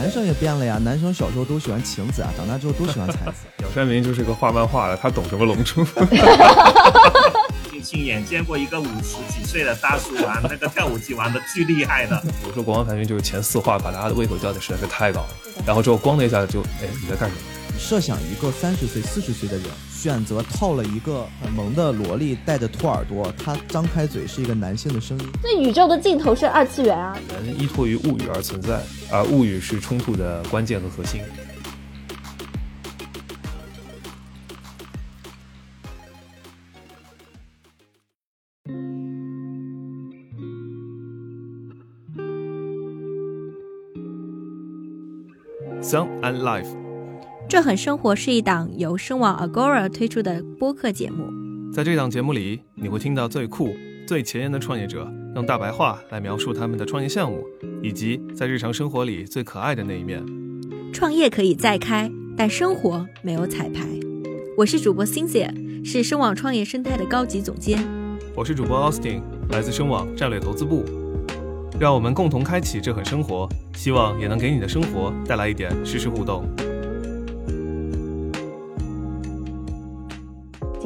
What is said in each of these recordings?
男生也变了呀，男生小时候都喜欢晴子啊，长大之后都喜欢才子。小山明就是个画漫画的，他懂什么龙珠？亲眼见过一个五十几岁的大叔玩那个跳舞机，玩的巨厉害的。我说国王排名就是前四话，把大家的胃口吊的实在是太高了。然后之后咣的一下就，哎，你在干什么？设想一个三十岁、四十岁的人，选择套了一个很萌的萝莉，带着兔耳朵，他张开嘴是一个男性的声音。那宇宙的尽头是二次元啊！人依托于物语而存在，而物语是冲突的关键和核心。Song and Life，这很生活是一档由声网 Agora 推出的播客节目。在这档节目里，你会听到最酷、最前沿的创业者用大白话来描述他们的创业项目，以及在日常生活里最可爱的那一面。创业可以再开，但生活没有彩排。我是主播 Cynthia，是声网创业生态的高级总监。我是主播 Austin，来自声网战略投资部。让我们共同开启这很生活，希望也能给你的生活带来一点实时互动。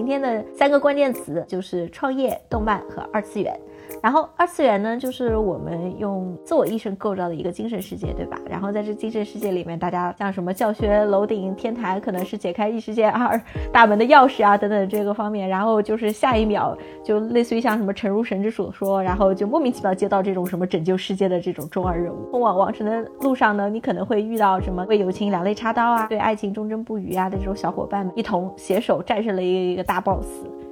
今天的三个关键词就是创业、动漫和二次元。然后二次元呢，就是我们用自我意识构造的一个精神世界，对吧？然后在这精神世界里面，大家像什么教学楼顶天台，可能是解开异世界二大门的钥匙啊，等等这个方面。然后就是下一秒，就类似于像什么陈如神之所说，然后就莫名其妙接到这种什么拯救世界的这种中二任务。通往往生的路上呢，你可能会遇到什么为友情两肋插刀啊，对爱情忠贞不渝啊的这种小伙伴们，一同携手战胜了一个一个大 boss。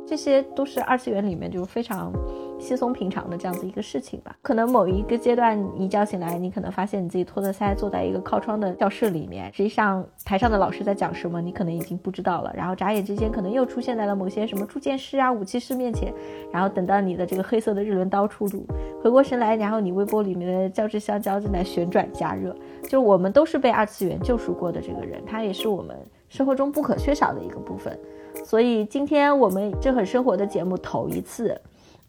这些都是二次元里面就非常稀松平常的这样子一个事情吧。可能某一个阶段，一觉醒来，你可能发现你自己托着腮坐在一个靠窗的教室里面，实际上台上的老师在讲什么，你可能已经不知道了。然后眨眼之间，可能又出现在了某些什么铸剑师啊、武器师面前。然后等到你的这个黑色的日轮刀出炉，回过神来，然后你微波里面的胶质香蕉正在旋转加热。就我们都是被二次元救赎过的这个人，他也是我们生活中不可缺少的一个部分。所以今天我们这很生活的节目头一次，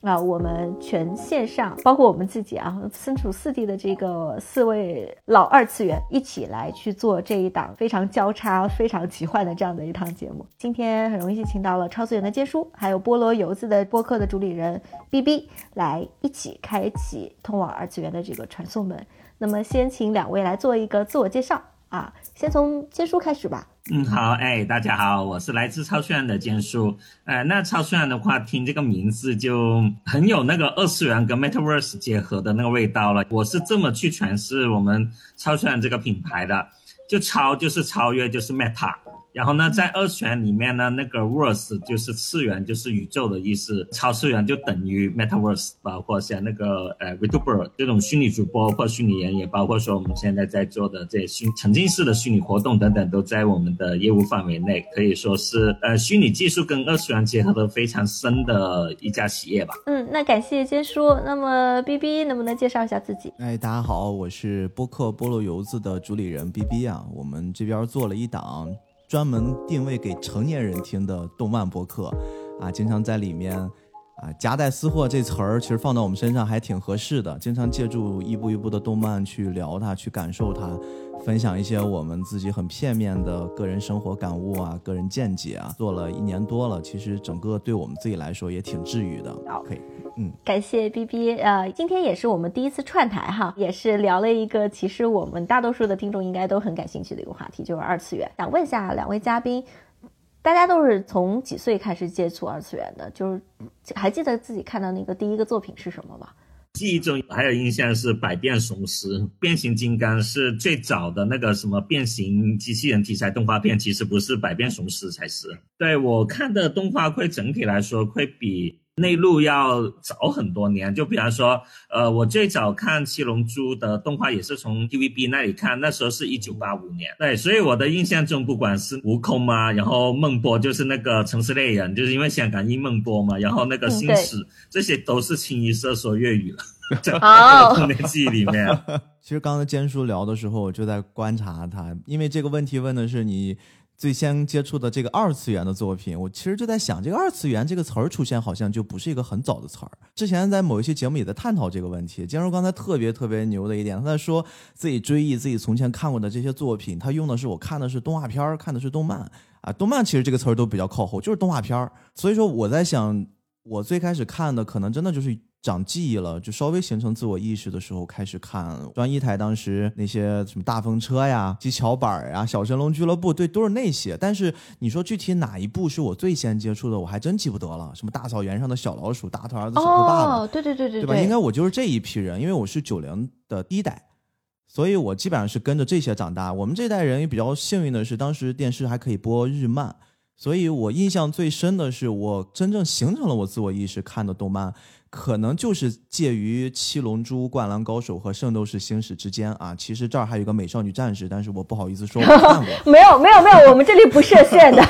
啊，我们全线上，包括我们自己啊，身处四地的这个四位老二次元一起来去做这一档非常交叉、非常奇幻的这样的一档节目。今天很荣幸请到了超次元的坚叔，还有菠萝油子的播客的主理人 B B 来一起开启通往二次元的这个传送门。那么先请两位来做一个自我介绍啊，先从坚叔开始吧。嗯，好，哎，大家好，我是来自超炫的坚叔。呃，那超炫的话，听这个名字就很有那个二次元跟 Metaverse 结合的那个味道了。我是这么去诠释我们超炫这个品牌的，就超就是超越，就是 Meta。然后呢，在二次元里面呢，那个 verse 就是次元，就是宇宙的意思。超次元就等于 metaverse，包括像那个呃 Vtuber 这种虚拟主播或虚拟人，也包括说我们现在在做的这些虚沉浸式的虚拟活动等等，都在我们的业务范围内，可以说是呃虚拟技术跟二次元结合的非常深的一家企业吧。嗯，那感谢坚叔。那么 B B 能不能介绍一下自己？哎，大家好，我是播客菠萝油子的主理人 B B 啊，我们这边做了一档。专门定位给成年人听的动漫播客，啊，经常在里面，啊，夹带私货这词儿其实放到我们身上还挺合适的。经常借助一部一部的动漫去聊它，去感受它，分享一些我们自己很片面的个人生活感悟啊、个人见解啊。做了一年多了，其实整个对我们自己来说也挺治愈的。可以。嗯，感谢 B B，呃，今天也是我们第一次串台哈，也是聊了一个其实我们大多数的听众应该都很感兴趣的一个话题，就是二次元。想问一下两位嘉宾，大家都是从几岁开始接触二次元的？就是还记得自己看到那个第一个作品是什么吗？记忆中还有印象是百变雄狮、变形金刚是最早的那个什么变形机器人题材动画片，其实不是百变雄狮才是。对我看的动画会整体来说会比。内陆要早很多年，就比方说，呃，我最早看《七龙珠》的动画也是从 TVB 那里看，那时候是一九八五年。对，所以我的印象中，不管是悟空嘛，然后孟波就是那个城市猎人，就是因为香港音孟波嘛，然后那个星矢，这些都是清一色说粤语了，在童年记忆里面。其实刚才坚叔聊的时候，我就在观察他，因为这个问题问的是你。最先接触的这个二次元的作品，我其实就在想，这个二次元这个词儿出现好像就不是一个很早的词儿。之前在某一期节目也在探讨这个问题。坚如刚才特别特别牛的一点，他在说自己追忆自己从前看过的这些作品，他用的是我看的是动画片儿，看的是动漫啊。动漫其实这个词儿都比较靠后，就是动画片儿。所以说我在想，我最开始看的可能真的就是。长记忆了，就稍微形成自我意识的时候开始看专一台，当时那些什么大风车呀、机巧板呀、小神龙俱乐部，对，都是那些。但是你说具体哪一部是我最先接触的，我还真记不得了。什么大草原上的小老鼠、大头儿子、小头爸爸，对对对对，对吧？应该我就是这一批人，因为我是九零的第一代，所以我基本上是跟着这些长大。我们这代人也比较幸运的是，当时电视还可以播日漫，所以我印象最深的是我真正形成了我自我意识看的动漫。可能就是介于《七龙珠》《灌篮高手》和《圣斗士星矢》之间啊。其实这儿还有一个《美少女战士》，但是我不好意思说我看过。没有没有没有，我们这里不设限的。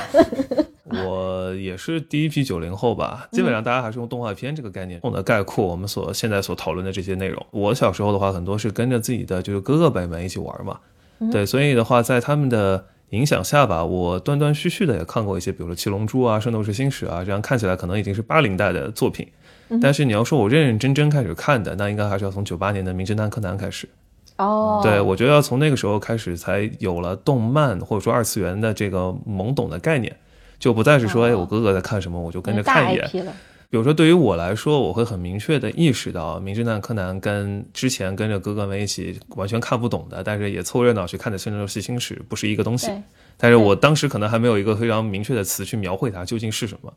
我也是第一批九零后吧，基本上大家还是用动画片这个概念，用的概括我们所现在所讨论的这些内容。我小时候的话，很多是跟着自己的就是哥哥辈们一起玩嘛，对，所以的话，在他们的影响下吧，我断断续续的也看过一些，比如说《七龙珠》啊，《圣斗士星矢》啊，这样看起来可能已经是八零代的作品。但是你要说我认认真真开始看的，那应该还是要从九八年的《名侦探柯南》开始。哦，对，我觉得要从那个时候开始，才有了动漫或者说二次元的这个懵懂的概念，就不再是说，哎，我哥哥在看什么，我就跟着看一眼。比如说，对于我来说，我会很明确的意识到，《名侦探柯南》跟之前跟着哥哥们一起完全看不懂的，但是也凑热闹去看的《圣斗士星矢》不是一个东西。但是我当时可能还没有一个非常明确的词去描绘它究竟是什么。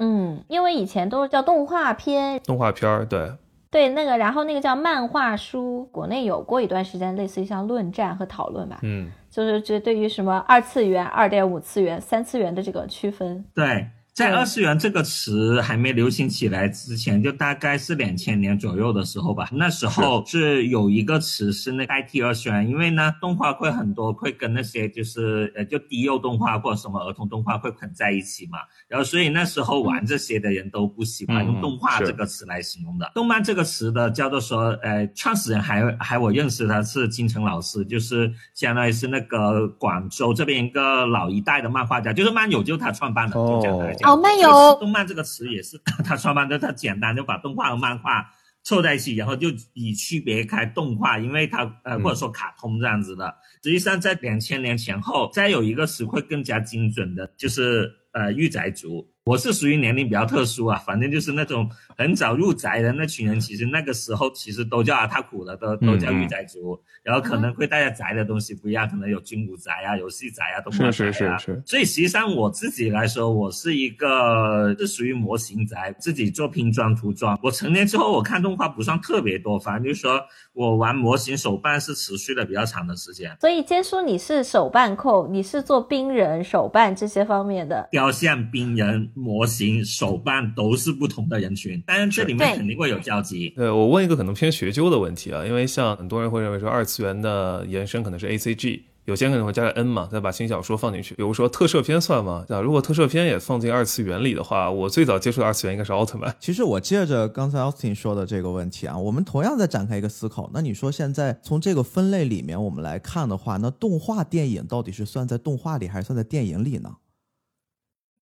嗯，因为以前都是叫动画片，动画片儿，对，对，那个，然后那个叫漫画书，国内有过一段时间，类似于像论战和讨论吧，嗯，就是这对于什么二次元、二点五次元、三次元的这个区分，对。在二次元这个词还没流行起来之前，就大概是两千年左右的时候吧。那时候是有一个词是那代替二次元，因为呢，动画会很多会跟那些就是呃就低幼动画或者什么儿童动画会捆在一起嘛。然后所以那时候玩这些的人都不喜欢用动画这个词来形容的。动漫这个词的叫做说，呃，创始人还还我认识他是金城老师，就是相当于是那个广州这边一个老一代的漫画家，就是漫友就是他创办的，就讲来讲。哦，漫游动漫这个词也是它双方的，它简单就把动画和漫画凑在一起，然后就以区别开动画，因为它呃或者说卡通这样子的。实际上在两千年前后，再有一个词会更加精准的，就是呃御宅族。我是属于年龄比较特殊啊，反正就是那种很早入宅的那群人，其实那个时候其实都叫阿塔苦的，都都叫御宅族。然后可能会大家宅的东西不一样，可能有军武宅啊、游戏宅啊、动漫宅啊。是是是。所以实际上我自己来说，我是一个是属于模型宅，自己做拼装涂装。我成年之后，我看动画不算特别多，反正就是说我玩模型手办是持续的比较长的时间。所以坚叔，你是手办控，你是做冰人手办这些方面的雕像、冰人。模型、手办都是不同的人群，但是这里面肯定会有交集。对我问一个可能偏学究的问题啊，因为像很多人会认为说二次元的延伸可能是 A C G，有些可能会加个 N 嘛，再把轻小说放进去。比如说特摄片算吗？啊，如果特摄片也放进二次元里的话，我最早接触的二次元应该是奥特曼。其实我接着刚才 Austin 说的这个问题啊，我们同样在展开一个思考。那你说现在从这个分类里面我们来看的话，那动画电影到底是算在动画里还是算在电影里呢？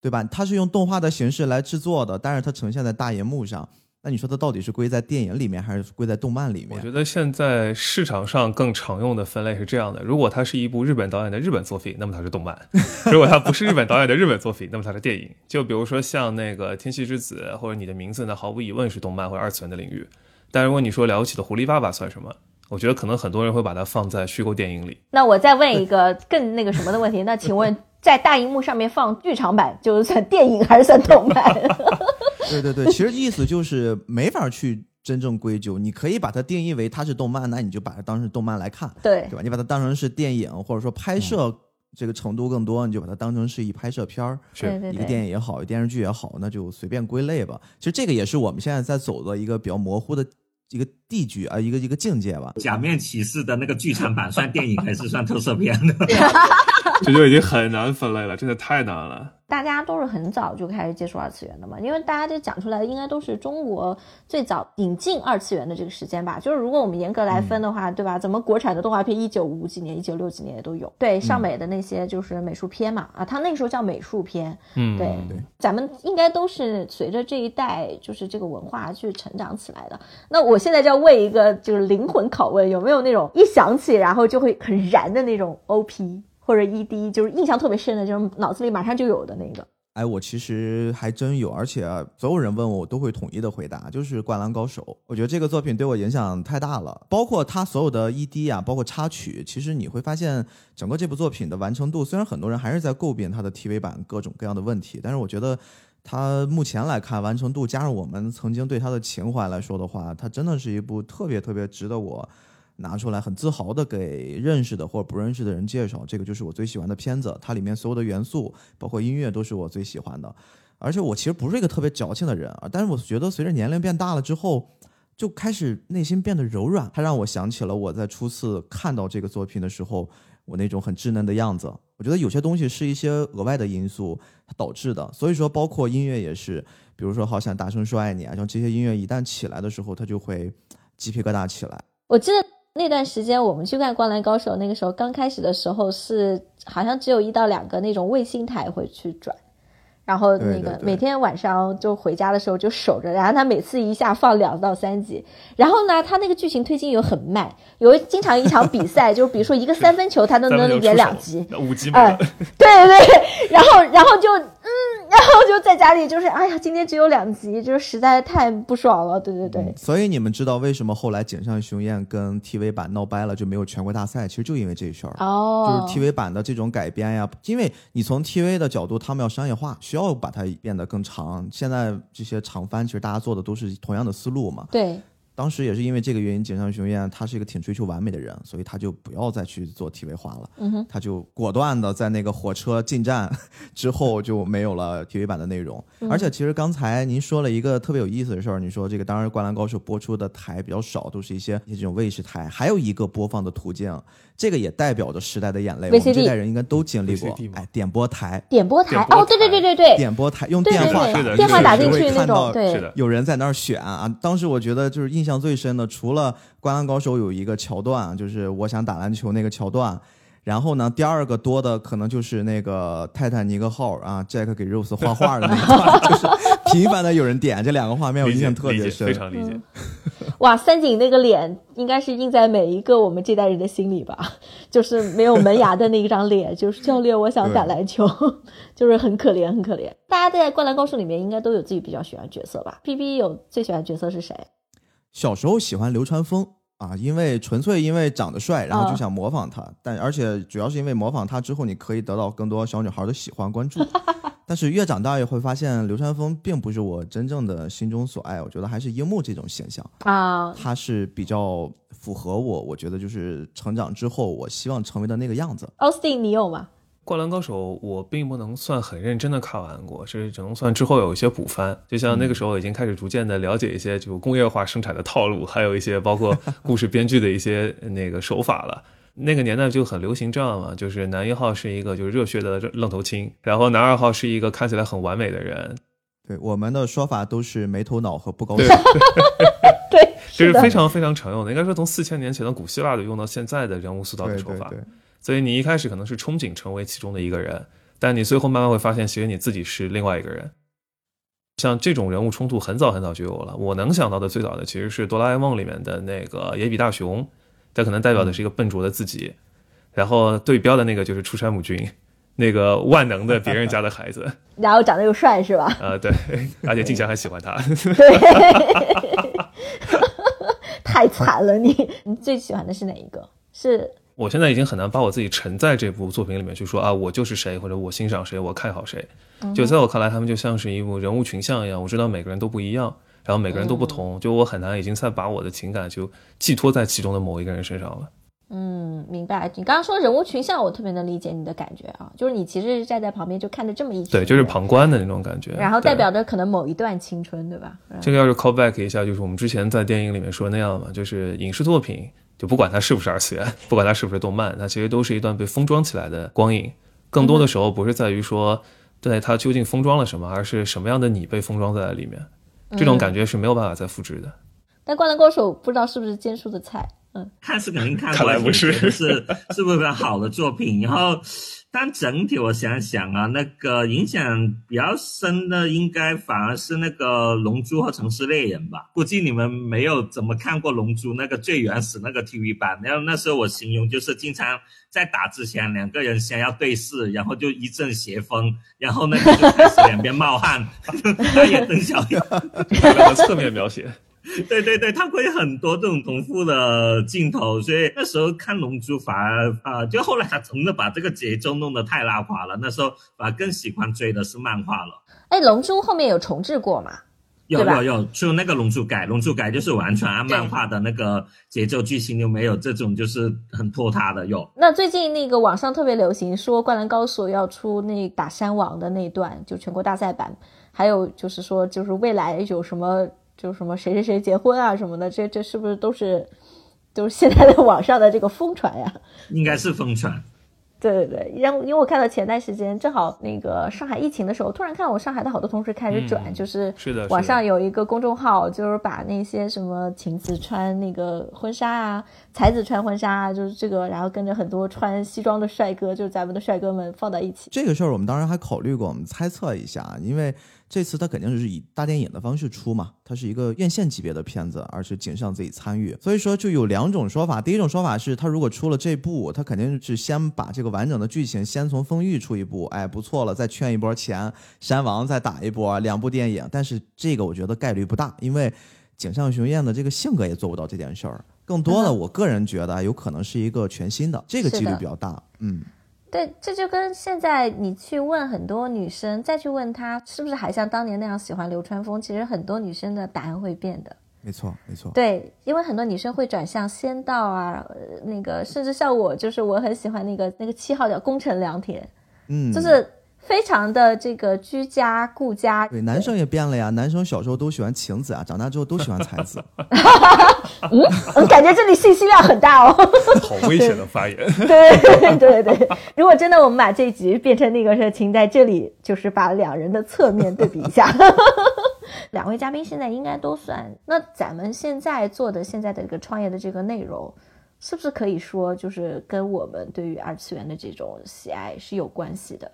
对吧？它是用动画的形式来制作的，但是它呈现在大荧幕上。那你说它到底是归在电影里面，还是归在动漫里面？我觉得现在市场上更常用的分类是这样的：如果它是一部日本导演的日本作品，那么它是动漫；如果它不是日本导演的日本作品，那么它是电影。就比如说像那个《天气之子》或者《你的名字》，那毫无疑问是动漫或者二次元的领域。但如果你说了不起的狐狸爸爸算什么？我觉得可能很多人会把它放在虚构电影里。那我再问一个更那个什么的问题，那请问？在大荧幕上面放剧场版，就是算电影还是算动漫？对对对，其实意思就是没法去真正归咎。你可以把它定义为它是动漫，那你就把它当成动漫来看，对对吧？你把它当成是电影，或者说拍摄这个程度更多，你就把它当成是一拍摄片儿，是一个电影也好，一电视剧也好，那就随便归类吧。其实这个也是我们现在在走的一个比较模糊的一个地局啊，一个一个境界吧。假面骑士的那个剧场版算电影还是算特色片呢？这就已经很难分类了，真的太难了。大家都是很早就开始接触二次元的嘛，因为大家就讲出来的应该都是中国最早引进二次元的这个时间吧。就是如果我们严格来分的话，对吧？咱们国产的动画片一九五几年、一九六几年也都有。对，上美的那些就是美术片嘛，啊，它那个时候叫美术片。嗯，对，咱们应该都是随着这一代就是这个文化去成长起来的。那我现在就要问一个就是灵魂拷问，有没有那种一想起然后就会很燃的那种 OP？或者 ED 就是印象特别深的，就是脑子里马上就有的那个。哎，我其实还真有，而且所有人问我，我都会统一的回答，就是《灌篮高手》。我觉得这个作品对我影响太大了，包括它所有的 ED 啊，包括插曲，其实你会发现，整个这部作品的完成度，虽然很多人还是在诟病它的 TV 版各种各样的问题，但是我觉得它目前来看，完成度加上我们曾经对它的情怀来说的话，它真的是一部特别特别值得我。拿出来很自豪的给认识的或者不认识的人介绍，这个就是我最喜欢的片子。它里面所有的元素，包括音乐，都是我最喜欢的。而且我其实不是一个特别矫情的人啊，但是我觉得随着年龄变大了之后，就开始内心变得柔软。它让我想起了我在初次看到这个作品的时候，我那种很稚嫩的样子。我觉得有些东西是一些额外的因素导致的，所以说包括音乐也是，比如说好想大声说爱你啊，像这些音乐一旦起来的时候，它就会鸡皮疙瘩起来。我记得。那段时间我们去看《灌篮高手》，那个时候刚开始的时候是好像只有一到两个那种卫星台会去转。然后那个每天晚上就回家的时候就守着，然后他每次一下放两到三集，然后呢，他那个剧情推进又很慢，有经常一场比赛，就比如说一个三分球，他都能演两集，五集哎，对对，然后然后就嗯，然后就在家里就是哎呀，今天只有两集，就是实在太不爽了，对对对。所以你们知道为什么后来井上雄彦跟 TV 版闹掰了，就没有全国大赛？其实就因为这事儿，哦，就是 TV 版的这种改编呀，因为你从 TV 的角度，他们要商业化，需要。要把它变得更长。现在这些长番，其实大家做的都是同样的思路嘛。对。当时也是因为这个原因，井上雄彦他是一个挺追求完美的人，所以他就不要再去做 TV 化了。嗯。他就果断的在那个火车进站 之后就没有了 TV 版的内容。而且其实刚才您说了一个特别有意思的事儿，你说这个当然《灌篮高手》播出的台比较少，都是一些这种卫视台，还有一个播放的途径。这个也代表着时代的眼泪，我们这代人应该都经历过。哎，点播台，点播台，哦，对对对对对，点播台用电话打，电话打进去那种，对，有人在那儿选啊。当时我觉得就是印象最深的，除了《灌篮高手》有一个桥段，就是我想打篮球那个桥段。然后呢，第二个多的可能就是那个泰坦尼克号啊，Jack 给 Rose 画画的那段，就是 频繁的有人点这两个画面，我印象特别深，非常理解。哇，三井那个脸应该是印在每一个我们这代人的心里吧？就是没有门牙的那一张脸，就是教练，我想打篮球，就是很可怜，很可怜。大家在《灌篮高手》里面应该都有自己比较喜欢角色吧？B B 有最喜欢角色是谁？小时候喜欢流川枫。啊，因为纯粹因为长得帅，然后就想模仿他，但而且主要是因为模仿他之后，你可以得到更多小女孩的喜欢关注。但是越长大越会发现，流川枫并不是我真正的心中所爱。我觉得还是樱木这种形象啊，他是比较符合我。我觉得就是成长之后，我希望成为的那个样子。Austin，你有吗？灌篮高手，我并不能算很认真的看完过，是只能算之后有一些补番。就像那个时候已经开始逐渐的了解一些就工业化生产的套路，还有一些包括 故事编剧的一些那个手法了。那个年代就很流行这样嘛，就是男一号是一个就是热血的愣头青，然后男二号是一个看起来很完美的人。对，我们的说法都是没头脑和不高兴。对，这是非常非常常用的，应该说从四千年前的古希腊的用到现在的人物塑造的手法。所以你一开始可能是憧憬成为其中的一个人，但你最后慢慢会发现，其实你自己是另外一个人。像这种人物冲突很早很早就有了。我能想到的最早的其实是《哆啦 A 梦》里面的那个野比大雄，他可能代表的是一个笨拙的自己，然后对标的那个就是出山母君，那个万能的别人家的孩子，然后长得又帅是吧？啊，对，而且静香还喜欢他。对，太惨了你！你最喜欢的是哪一个？是？我现在已经很难把我自己沉在这部作品里面去说啊，我就是谁，或者我欣赏谁，我看好谁。就在我看来，他们就像是一部人物群像一样，我知道每个人都不一样，然后每个人都不同，就我很难已经在把我的情感就寄托在其中的某一个人身上了。嗯，明白。你刚刚说人物群像，我特别能理解你的感觉啊，就是你其实是站在旁边就看着这么一对，就是旁观的那种感觉，然后代表着可能某一段青春，对吧？这个要是 call back 一下，就是我们之前在电影里面说那样嘛，就是影视作品。就不管它是不是二次元，不管它是不是动漫，它其实都是一段被封装起来的光影。更多的时候不是在于说对它究竟封装了什么，而是什么样的你被封装在里面，这种感觉是没有办法再复制的。但灌篮高手不知道是不是坚叔的菜，嗯，看是肯定看看，来不是是是是不是好的作品？然后，但整体我想想啊，那个影响比较深的，应该反而是那个《龙珠》和《城市猎人》吧。估计你们没有怎么看过《龙珠》那个最原始那个 TV 版，然后那时候我形容就是经常在打之前两个人先要对视，然后就一阵邪风，然后那个就开始两边冒汗，他也邓小平。大量的侧面描写，对 对对，它会有很多这种重复的镜头，所以那时候看《龙珠》反而啊、就后来他真的把这个节奏弄得太拉垮了。那时候反而更喜欢追的是漫画了。哎，龙珠后面有重置过吗？有有有，就那个《龙珠改》，《龙珠改》就是完全按漫画的那个节奏剧情，就没有这种就是很拖沓的有。那最近那个网上特别流行说《灌篮高手》要出那打山王的那一段，就全国大赛版，还有就是说就是未来有什么就什么谁谁谁结婚啊什么的，这这是不是都是就是现在的网上的这个疯传呀？应该是疯传，对对对，然后因为我看到前段时间正好那个上海疫情的时候，突然看到我上海的好多同事开始转，嗯就是是的是的网上有一个公众号，就是把那些什么晴子穿那个婚纱啊，才子穿婚纱，就是这个，然后跟着很多穿西装的帅哥，就是咱们的帅哥们放到一起。这个事儿我们当然还考虑过，我们猜测一下，因为这次他肯定是以大电影的方式出嘛，它是一个院线级别的片子，而且井上自己参与，所以说就有两种说法。第一种说法是，他如果出了这部，他肯定是先把这个完整的剧情先从风玉出一部，哎，不错了，再圈一波钱，山王再打一波，两部电影。但是这个我觉得概率不大，因为井上雄彦的这个性格也做不到这件事儿。更多的，嗯我个人觉得有可能是一个全新的，这个几率比较大。嗯。对，这就跟现在你去问很多女生，再去问她是不是还像当年那样喜欢流川枫，其实很多女生的答案会变的。没错，没错。对，因为很多女生会转向仙道啊，呃那个甚至像我，就是我很喜欢那个那个七号叫宫城良田，嗯，就是非常的这个居家顾家。对，男生也变了呀。男生小时候都喜欢晴子啊，长大之后都喜欢才子。嗯，感觉这里信息量很大哦。好危险的发言。对对对对，如果真的我们把这一集变成那个事情，在这里就是把两人的侧面对比一下。两位嘉宾现在应该都算，那咱们现在做的现在的这个创业的这个内容，是不是可以说就是跟我们对于二次元的这种喜爱是有关系的？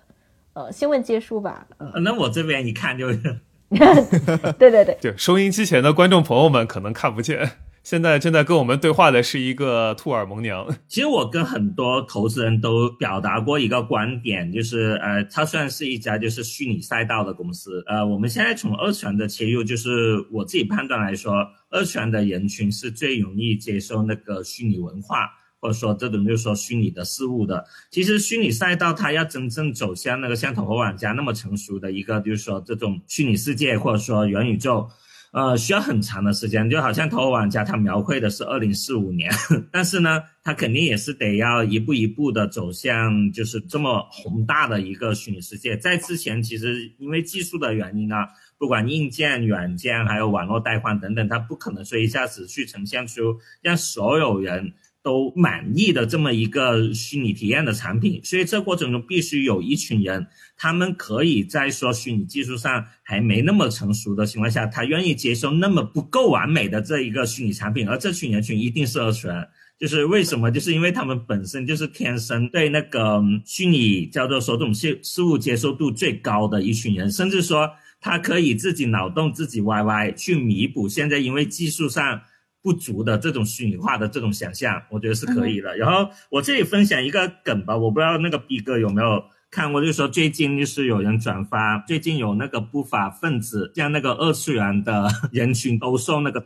呃，先问接叔吧。嗯，呃那我这边一看就是 对对对，就收音机前的观众朋友们可能看不见，现在正在跟我们对话的是一个兔耳萌娘。其实我跟很多投资人都表达过一个观点，就是呃，它虽然是一家就是虚拟赛道的公司，呃，我们现在从二次元的切入，就是我自己判断来说，二次元的人群是最容易接受那个虚拟文化。或者说这种就是说虚拟的事物的，其实虚拟赛道它要真正走向那个像头号玩家那么成熟的一个，就是说这种虚拟世界或者说元宇宙，呃，需要很长的时间，就好像《头号玩家》它描绘的是二零四五年，但是呢，它肯定也是得要一步一步的走向就是这么宏大的一个虚拟世界。在之前，其实因为技术的原因啊，不管硬件、软件，还有网络带宽等等，它不可能说一下子去呈现出让所有人。都满意的这么一个虚拟体验的产品，所以这过程中必须有一群人，他们可以在说虚拟技术上还没那么成熟的情况下，他愿意接受那么不够完美的这一个虚拟产品，而这群人群一定是二次元。就是为什么？就是因为他们本身就是天生对那个虚拟叫做说这种事事物接受度最高的一群人，甚至说他可以自己脑洞自己歪歪去弥补现在因为技术上。不足的这种虚拟化的这种想象，我觉得是可以的。然后我这里分享一个梗吧，我不知道那个逼哥有没有看过，就是说最近就是有人转发，最近有那个不法分子向那个二次元的 人群兜售那个，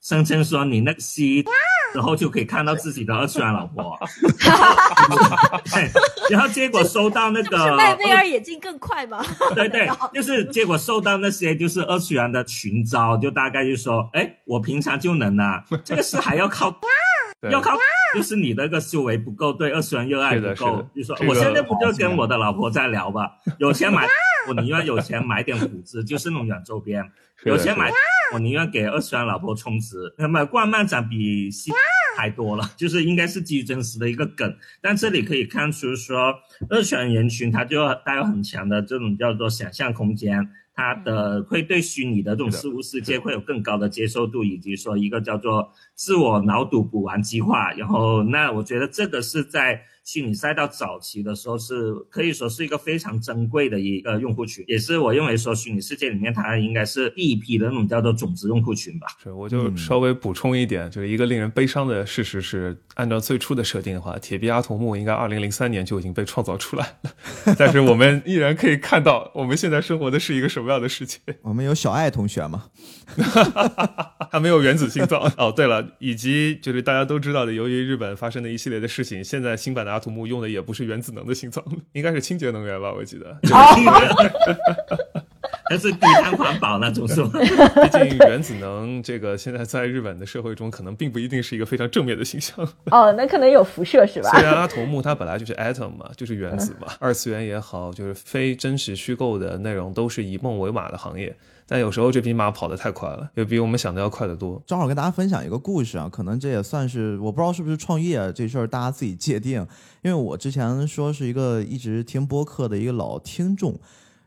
声称说你那个吸。然后就可以看到自己的二次元老婆，然后结果收到那个是卖 VR 眼镜更快吗？对对，就是结果收到那些就是二次元的群招，就大概就说，哎，我平常就能啊，这个是还要靠要靠，就是你那个修为不够，对二次元热爱不够，就说我现在不就跟我的老婆在聊吧，有钱买，我宁愿有钱买点谷子，就是那种软周边，有钱买，我宁愿给二次元老婆充值。那么逛漫展比西还多了，就是应该是基于真实的一个梗。但这里可以看出说，二次元人群他就带有很强的这种叫做想象空间。他的会对虚拟的这种事物世界会有更高的接受度，以及说一个叫做自我脑补补完计划。然后，那我觉得这个是在。虚拟赛道早期的时候是可以说是一个非常珍贵的一个用户群，也是我认为说虚拟世界里面它应该是第一批的那种叫做种子用户群吧。是，我就稍微补充一点，就是一个令人悲伤的事实是，按照最初的设定的话，铁臂阿童木应该二零零三年就已经被创造出来了，但是我们依然可以看到我们现在生活的是一个什么样的世界。我们有小爱同学吗？他没有原子心脏。哦，对了，以及就是大家都知道的，由于日本发生的一系列的事情，现在新版的。阿图木用的也不是原子能的心脏，应该是清洁能源吧？我记得，还是低碳环保那种是吧？毕竟原子能这个现在在日本的社会中，可能并不一定是一个非常正面的形象。哦，那可能有辐射是吧？虽然阿童木它本来就是 atom 嘛，就是原子嘛，二次元也好，就是非真实虚构的内容，都是以梦为马的行业。但有时候这匹马跑得太快了，也比我们想的要快得多。正好跟大家分享一个故事啊，可能这也算是我不知道是不是创业这事儿，大家自己界定。因为我之前说是一个一直听播客的一个老听众，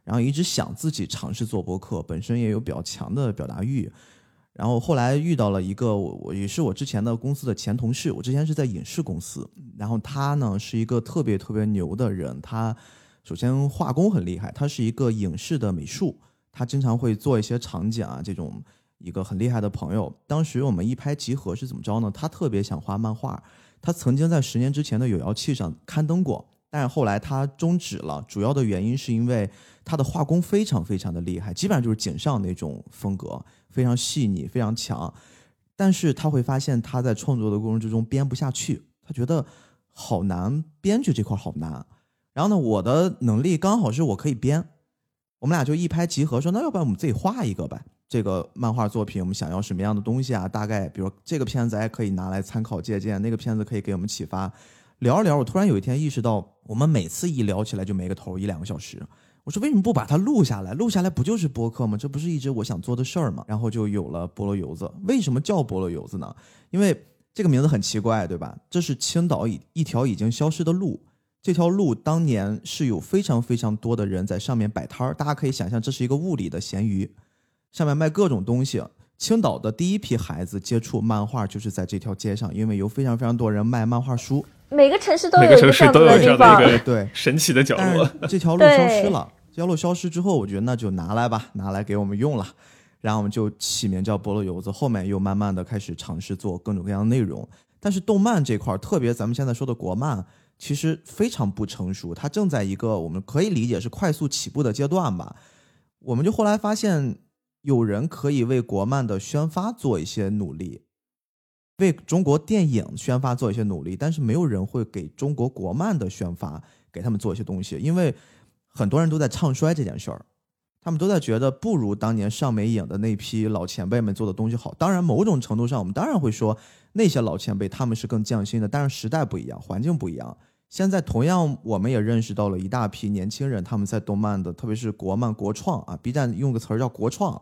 然后一直想自己尝试做播客，本身也有比较强的表达欲。然后后来遇到了一个我我也是我之前的公司的前同事，我之前是在影视公司，然后他呢是一个特别特别牛的人，他首先画工很厉害，他是一个影视的美术。他经常会做一些场景啊，这种一个很厉害的朋友。当时我们一拍即合是怎么着呢？他特别想画漫画，他曾经在十年之前的有妖气上刊登过，但是后来他终止了。主要的原因是因为他的画工非常非常的厉害，基本上就是井上那种风格，非常细腻，非常强。但是他会发现他在创作的过程之中编不下去，他觉得好难，编剧这块好难。然后呢，我的能力刚好是我可以编。我们俩就一拍即合，说那要不然我们自己画一个呗。这个漫画作品我们想要什么样的东西啊？大概比如这个片子还可以拿来参考借鉴，那个片子可以给我们启发。聊着聊，我突然有一天意识到，我们每次一聊起来就没个头，一两个小时。我说为什么不把它录下来？录下来不就是播客吗？这不是一直我想做的事儿吗？然后就有了菠萝油子。为什么叫菠萝油子呢？因为这个名字很奇怪，对吧？这是青岛一一条已经消失的路。这条路当年是有非常非常多的人在上面摆摊儿，大家可以想象，这是一个物理的咸鱼，上面卖各种东西。青岛的第一批孩子接触漫画就是在这条街上，因为有非常非常多人卖漫画书。每个城市都有这样的地方，对神奇的角落。这条路消失了，这条路消失之后，我觉得那就拿来吧，拿来给我们用了。然后我们就起名叫菠萝油子，后面又慢慢的开始尝试做各种各样的内容。但是动漫这块，特别咱们现在说的国漫。其实非常不成熟，它正在一个我们可以理解是快速起步的阶段吧。我们就后来发现，有人可以为国漫的宣发做一些努力，为中国电影宣发做一些努力，但是没有人会给中国国漫的宣发给他们做一些东西，因为很多人都在唱衰这件事儿，他们都在觉得不如当年上美影的那批老前辈们做的东西好。当然，某种程度上，我们当然会说那些老前辈他们是更匠心的，但是时代不一样，环境不一样。现在同样，我们也认识到了一大批年轻人，他们在动漫的，特别是国漫国创啊，B 站用个词儿叫国创，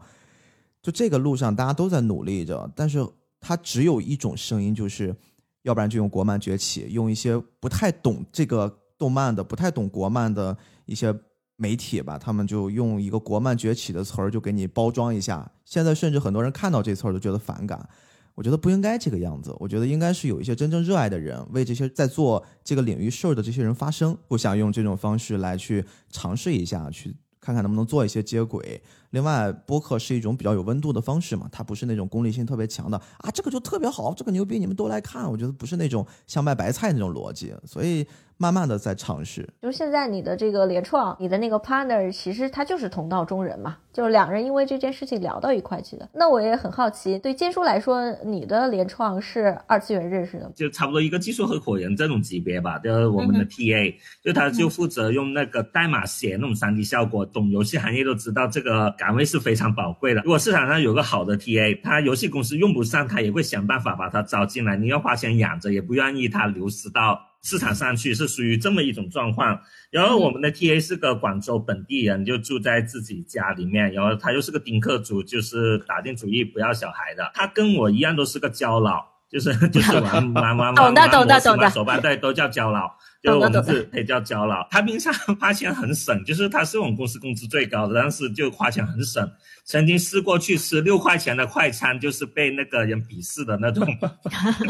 就这个路上大家都在努力着，但是它只有一种声音，就是要不然就用国漫崛起，用一些不太懂这个动漫的、不太懂国漫的一些媒体吧，他们就用一个国漫崛起的词儿就给你包装一下。现在甚至很多人看到这词儿都觉得反感。我觉得不应该这个样子，我觉得应该是有一些真正热爱的人为这些在做这个领域事儿的这些人发声，我想用这种方式来去尝试一下，去看看能不能做一些接轨。另外，播客是一种比较有温度的方式嘛，它不是那种功利性特别强的啊，这个就特别好，这个牛逼，你们都来看。我觉得不是那种像卖白菜那种逻辑，所以。慢慢的在尝试，就是现在你的这个联创，你的那个 partner，其实他就是同道中人嘛，就是两人因为这件事情聊到一块去的。那我也很好奇，对坚叔来说，你的联创是二次元认识的，就差不多一个技术合伙人这种级别吧，就是我们的 TA，就他就负责用那个代码写那种 3D 效果，懂游戏行业都知道这个岗位是非常宝贵的。如果市场上有个好的 TA，他游戏公司用不上，他也会想办法把他招进来，你要花钱养着，也不愿意他流失到。市场上去是属于这么一种状况，然后我们的 TA 是个广州本地人，就住在自己家里面，然后他又是个丁克族，就是打定主意不要小孩的。他跟我一样都是个娇老，就是 就是玩玩玩懂的玩懂的懂的模型玩手办对都叫胶老，就是我们是可以叫胶老。他平常 花钱很省，就是他是我们公司工资最高的，但是就花钱很省。曾经试过去吃六块钱的快餐，就是被那个人鄙视的那种。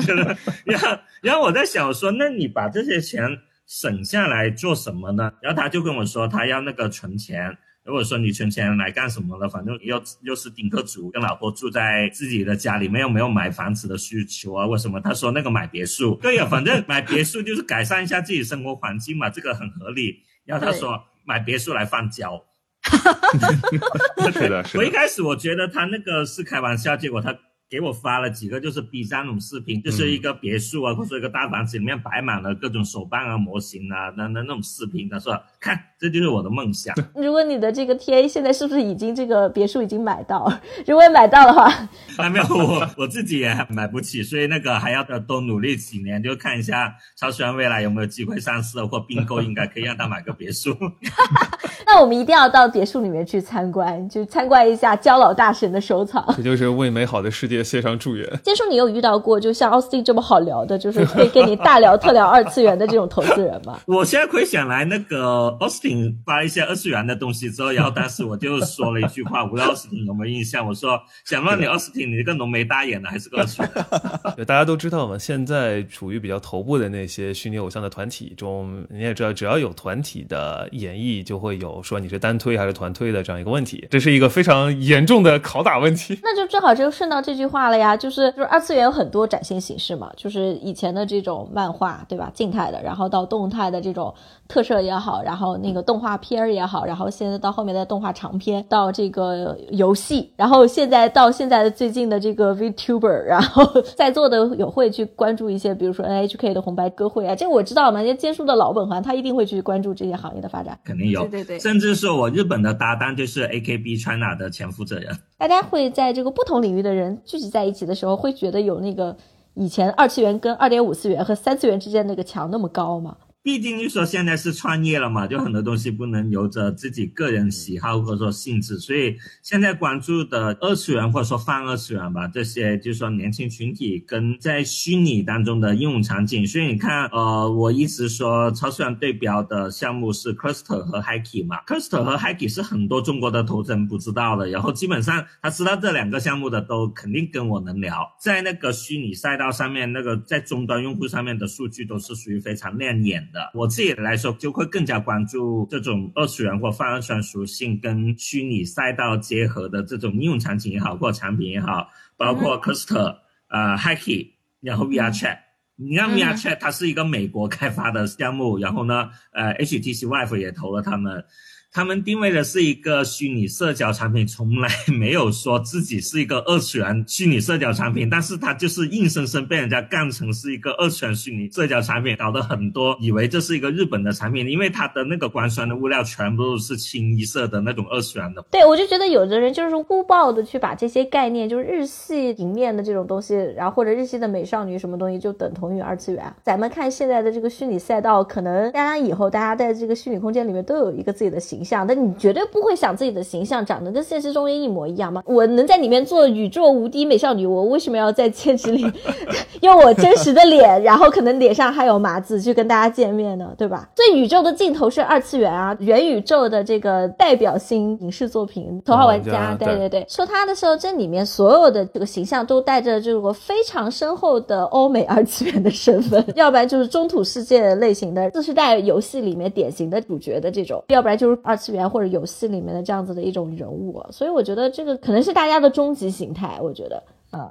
就是然后然后我在想，我说那你把这些钱省下来做什么呢？然后他就跟我说，他要那个存钱。如果说你存钱来干什么了？反正又又是顶客族，跟老婆住在自己的家里面，又没有买房子的需求啊？为什么？他说那个买别墅，对呀，反正买别墅就是改善一下自己生活环境嘛，这个很合理。然后他说买别墅来放胶，是的，是的。我一开始我觉得他那个是开玩笑，结果他。给我发了几个就是 B 站那种视频，就是一个别墅啊，或者一个大房子里面摆满了各种手办啊、模型啊，那那那种视频。他说：“看，这就是我的梦想。”如果你的这个 TA 现在是不是已经这个别墅已经买到？如果买到的话，还没有，我我自己也买不起，所以那个还要多努力几年，就看一下超虽然未来有没有机会上市或并购，应该可以让他买个别墅。那我们一定要到别墅里面去参观，就参观一下焦老大神的收藏。这就是为美好的世界献上祝愿。坚叔，你有遇到过就像奥斯汀这么好聊的，就是 可以跟你大聊特聊二次元的这种投资人吗？我现在回想来，那个奥斯汀发一些二次元的东西之后，然后当时我就说了一句话，我不知道奥斯汀有没有印象？我说想问你，奥斯汀，你这个浓眉大眼的还是个二次元？对，大家都知道嘛，现在处于比较头部的那些虚拟偶像的团体中，你也知道，只要有团体的演绎，就会有说你是单推还是团推的这样一个问题，这是一个非常严重的拷打问题。那就正好就顺到这句话了呀，就是就是二次元有很多展现形式嘛，就是以前的这种漫画，对吧？静态的，然后到动态的这种特摄也好，然后那个动画片儿也好，然后现在到后面的动画长片，到这个游戏，然后现在到现在的最近的这个 VTuber，然后 在座的有会去关注一些，比如说 NHK 的红白歌会啊，这个我知道嘛，因为坚叔的老本行，他一定会去关注这些行业的发展，肯定有，对对对，甚至是我日本的搭档就是 AKB China 的前负责人。大家会在这个不同领域的人聚集在一起的时候，会觉得有那个以前二次元跟二点五次元和三次元之间那个墙那么高吗？毕竟就说现在是创业了嘛，就很多东西不能由着自己个人喜好或者说性质，所以现在关注的二次元或者说泛二次元吧，这些就是说年轻群体跟在虚拟当中的应用场景。所以你看，呃，我一直说超次元对标的项目是 Cluster 和 Hiki 嘛，Cluster 和 Hiki 是很多中国的投资人不知道的，然后基本上他知道这两个项目的都肯定跟我能聊，在那个虚拟赛道上面，那个在终端用户上面的数据都是属于非常亮眼。我自己来说，就会更加关注这种二次元或泛二次元属性跟虚拟赛道结合的这种应用场景也好，或产品也好，包括 Cluster、呃 Hacky，然后 VR Chat。你看 VR Chat，它是一个美国开发的项目，然后呢，呃 HTC Vive 也投了他们。他们定位的是一个虚拟社交产品，从来没有说自己是一个二次元虚拟社交产品，但是它就是硬生生被人家干成是一个二次元虚拟社交产品，搞得很多以为这是一个日本的产品，因为它的那个官宣的物料全部都是清一色的那种二次元的。对，我就觉得有的人就是忽爆的去把这些概念，就是日系平面的这种东西，然后或者日系的美少女什么东西，就等同于二次元。咱们看现在的这个虚拟赛道，可能大家以后大家在这个虚拟空间里面都有一个自己的形。想的你绝对不会想自己的形象长得跟现实中间一模一样吗？我能在里面做宇宙无敌美少女，我为什么要在现实里 用我真实的脸，然后可能脸上还有麻子去跟大家见面呢？对吧？所以宇宙的尽头是二次元啊，元宇宙的这个代表性影视作品《头号玩家》，对对对，说它的时候，这里面所有的这个形象都带着这个非常深厚的欧美二次元的身份，要不然就是中土世界类型的次世代游戏里面典型的主角的这种，要不然就是二。二次元或者游戏里面的这样子的一种人物，所以我觉得这个可能是大家的终极形态。我觉得。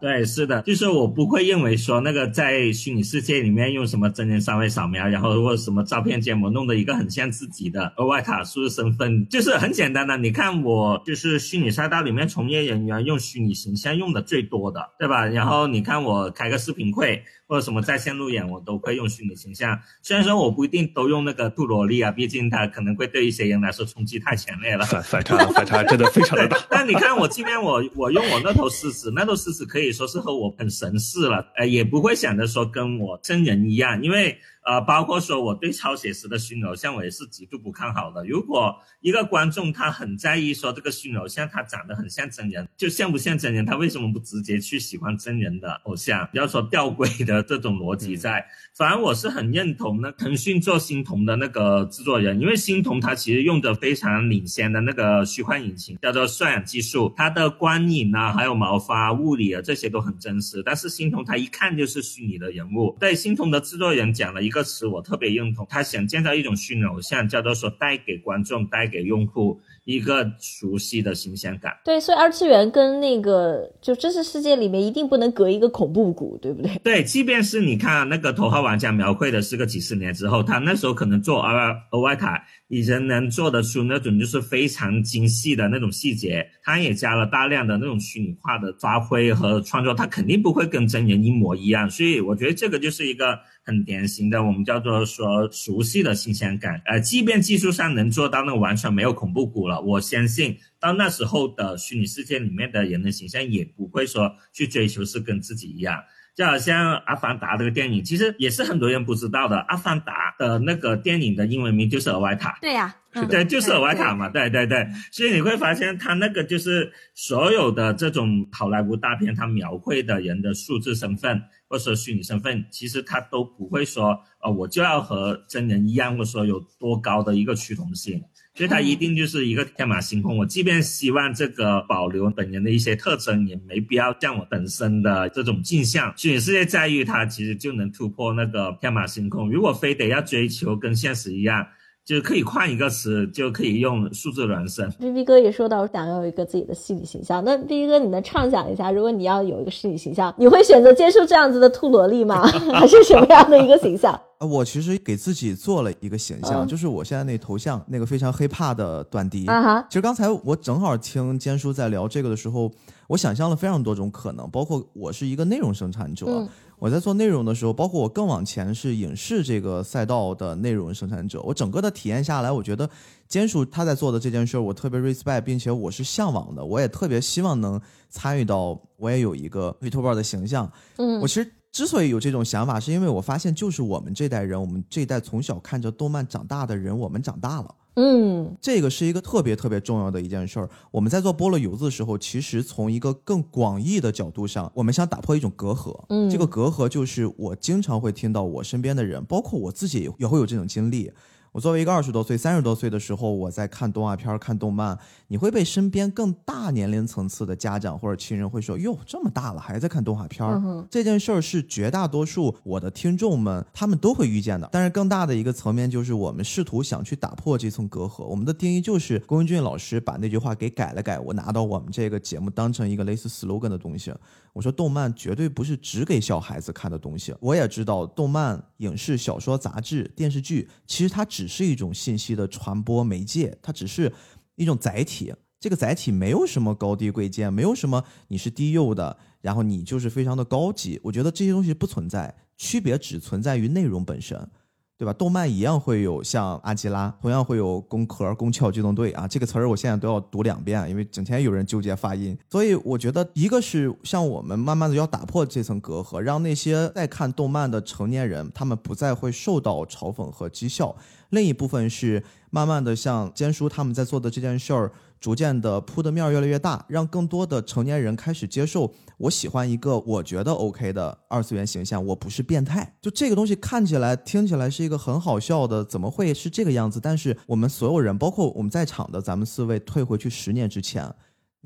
对，是的，就是我不会认为说那个在虚拟世界里面用什么真人三维扫描，然后或者什么照片建模弄的一个很像自己的额外卡数字身份，就是很简单的。你看我就是虚拟赛道里面从业人员用虚拟形象用的最多的，对吧？然后你看我开个视频会或者什么在线路演，我都会用虚拟形象。虽然说我不一定都用那个杜萝莉啊，毕竟它可能会对一些人来说冲击太强烈了，反反差反差真的非常的大。但你看我今天我我用我那头狮子，那头狮子。可以说是和我很神似了，呃，也不会想着说跟我真人一样，因为呃，包括说我对超写实的虚拟偶像，我也是极度不看好的。如果一个观众他很在意说这个虚拟偶像他长得很像真人，就像不像真人，他为什么不直接去喜欢真人的偶像？不要说吊诡的这种逻辑在。反而我是很认同那，腾讯做星童的那个制作人，因为星童他其实用的非常领先的那个虚幻引擎，叫做渲染技术，它的光影啊，还有毛发、物理啊这些都很真实。但是星童他一看就是虚拟的人物。对星童的制作人讲了一个词，我特别认同，他想建造一种虚拟偶像，叫做说带给观众、带给用户。一个熟悉的形象感，对，所以二次元跟那个就真实世界里面一定不能隔一个恐怖谷，对不对？对，即便是你看那个头号玩家描绘的是个几十年之后，他那时候可能做额额外卡，已经能做得出那种就是非常精细的那种细节，他也加了大量的那种虚拟化的发挥和创作，他肯定不会跟真人一模一样，所以我觉得这个就是一个。很典型的，我们叫做说熟悉的新鲜感。呃，即便技术上能做到那完全没有恐怖谷了，我相信到那时候的虚拟世界里面的人的形象也不会说去追求是跟自己一样。就好像《阿凡达》这个电影，其实也是很多人不知道的，《阿凡达》的那个电影的英文名就是《尔外塔》。对呀，对，就是尔外塔嘛。对对对，所以你会发现，他那个就是所有的这种好莱坞大片，他描绘的人的数字身份。或者说虚拟身份，其实他都不会说，呃，我就要和真人一样，或者说有多高的一个趋同性，所以它一定就是一个天马行空。我即便希望这个保留本人的一些特征，也没必要像我本身的这种镜像。虚拟世界在于它其实就能突破那个天马行空。如果非得要追求跟现实一样。就可以换一个词，就可以用数字孪生。B B 哥也说到想要一个自己的虚拟形象，那 B B 哥你能畅想一下，如果你要有一个虚拟形象，你会选择接受这样子的兔萝莉吗？还是什么样的一个形象？啊，我其实给自己做了一个形象，就是我现在那头像，那个非常黑怕的短笛。啊哈。其实刚才我正好听坚叔在聊这个的时候，我想象了非常多种可能，包括我是一个内容生产者。我在做内容的时候，包括我更往前是影视这个赛道的内容生产者，我整个的体验下来，我觉得坚叔他在做的这件事儿，我特别 respect，并且我是向往的，我也特别希望能参与到，我也有一个 Vtuber 的形象。嗯，我其实之所以有这种想法，是因为我发现，就是我们这代人，我们这一代从小看着动漫长大的人，我们长大了。嗯，这个是一个特别特别重要的一件事儿。我们在做菠萝油子的时候，其实从一个更广义的角度上，我们想打破一种隔阂。嗯，这个隔阂就是我经常会听到我身边的人，包括我自己也会有这种经历。我作为一个二十多岁、三十多岁的时候，我在看动画片、看动漫，你会被身边更大年龄层次的家长或者亲人会说：“哟，这么大了还在看动画片？”这件事儿是绝大多数我的听众们他们都会遇见的。但是更大的一个层面就是，我们试图想去打破这层隔阂。我们的定义就是龚文俊老师把那句话给改了改，我拿到我们这个节目当成一个类似 slogan 的东西。我说，动漫绝对不是只给小孩子看的东西。我也知道，动漫、影视、小说、杂志、电视剧，其实它只。只是一种信息的传播媒介，它只是一种载体。这个载体没有什么高低贵贱，没有什么你是低幼的，然后你就是非常的高级。我觉得这些东西不存在，区别只存在于内容本身。对吧？动漫一样会有像阿基拉，同样会有攻壳、攻壳机动队啊，这个词儿我现在都要读两遍，因为整天有人纠结发音。所以我觉得，一个是像我们慢慢的要打破这层隔阂，让那些在看动漫的成年人，他们不再会受到嘲讽和讥笑；另一部分是慢慢的像坚叔他们在做的这件事儿。逐渐的铺的面越来越大，让更多的成年人开始接受。我喜欢一个我觉得 OK 的二次元形象，我不是变态。就这个东西看起来、听起来是一个很好笑的，怎么会是这个样子？但是我们所有人，包括我们在场的咱们四位，退回去十年之前。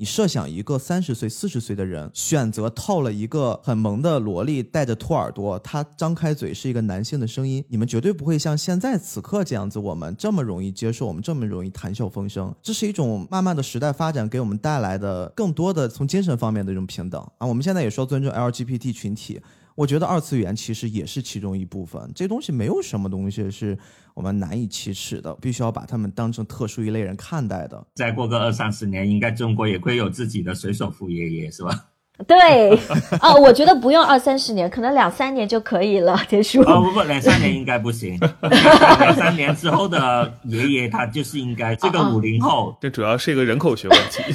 你设想一个三十岁、四十岁的人选择套了一个很萌的萝莉，带着兔耳朵，他张开嘴是一个男性的声音，你们绝对不会像现在此刻这样子，我们这么容易接受，我们这么容易谈笑风生。这是一种慢慢的时代发展给我们带来的更多的从精神方面的这种平等啊。我们现在也说尊重 LGBT 群体。我觉得二次元其实也是其中一部分，这东西没有什么东西是我们难以启齿的，必须要把他们当成特殊一类人看待的。再过个二三十年，应该中国也会有自己的水手服爷爷，是吧？对，啊，我觉得不用二三十年，可能两三年就可以了，结束。哦不不，两三年应该不行，两三年之后的爷爷他就是应该这个五零后，这主要是一个人口学问题。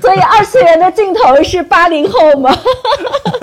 所以二次元的尽头是八零后吗？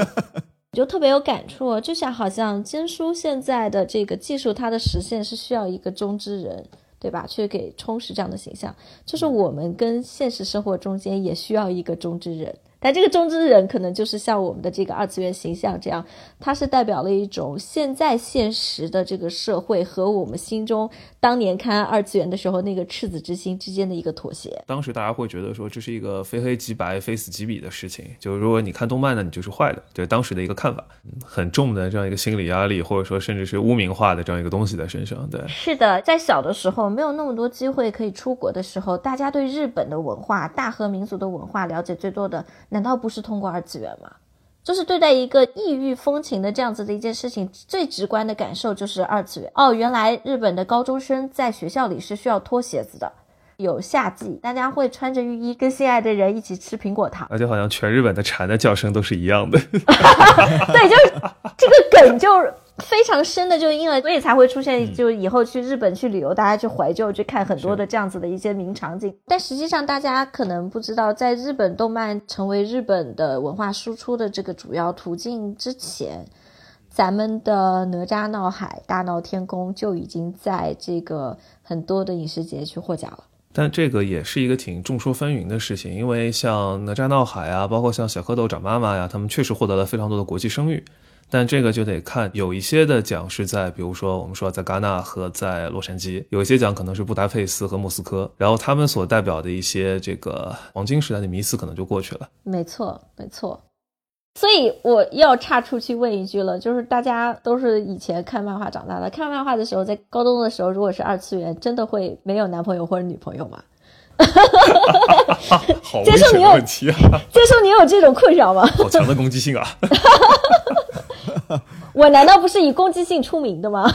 就特别有感触，就像好像金书现在的这个技术，它的实现是需要一个中之人，对吧？去给充实这样的形象，就是我们跟现实生活中间也需要一个中之人。但这个中之人可能就是像我们的这个二次元形象这样，它是代表了一种现在现实的这个社会和我们心中当年看二次元的时候那个赤子之心之间的一个妥协。当时大家会觉得说这是一个非黑即白、非死即彼的事情，就是如果你看动漫呢，你就是坏的，对当时的一个看法，很重的这样一个心理压力，或者说甚至是污名化的这样一个东西在身上。对，是的，在小的时候没有那么多机会可以出国的时候，大家对日本的文化、大和民族的文化了解最多的。难道不是通过二次元吗？就是对待一个异域风情的这样子的一件事情，最直观的感受就是二次元。哦，原来日本的高中生在学校里是需要脱鞋子的，有夏季，大家会穿着浴衣跟心爱的人一起吃苹果糖，而且好像全日本的蝉的叫声都是一样的。对，就是这个梗就。非常深的，就因为所以才会出现，就以后去日本去旅游，大家去怀旧去看很多的这样子的一些名场景。但实际上，大家可能不知道，在日本动漫成为日本的文化输出的这个主要途径之前，咱们的哪吒闹海、大闹天宫就已经在这个很多的影视节去获奖了。但这个也是一个挺众说纷纭的事情，因为像哪吒闹海啊，包括像小蝌蚪找妈妈呀，他们确实获得了非常多的国际声誉。但这个就得看，有一些的奖是在，比如说我们说在戛纳和在洛杉矶，有一些奖可能是布达佩斯和莫斯科，然后他们所代表的一些这个黄金时代的迷思可能就过去了。没错，没错。所以我要岔出去问一句了，就是大家都是以前看漫画长大的，看漫画的时候，在高中的时候，如果是二次元，真的会没有男朋友或者女朋友吗？好危险的问题啊！接受你有这种困扰吗？好强的攻击性啊！我难道不是以攻击性出名的吗？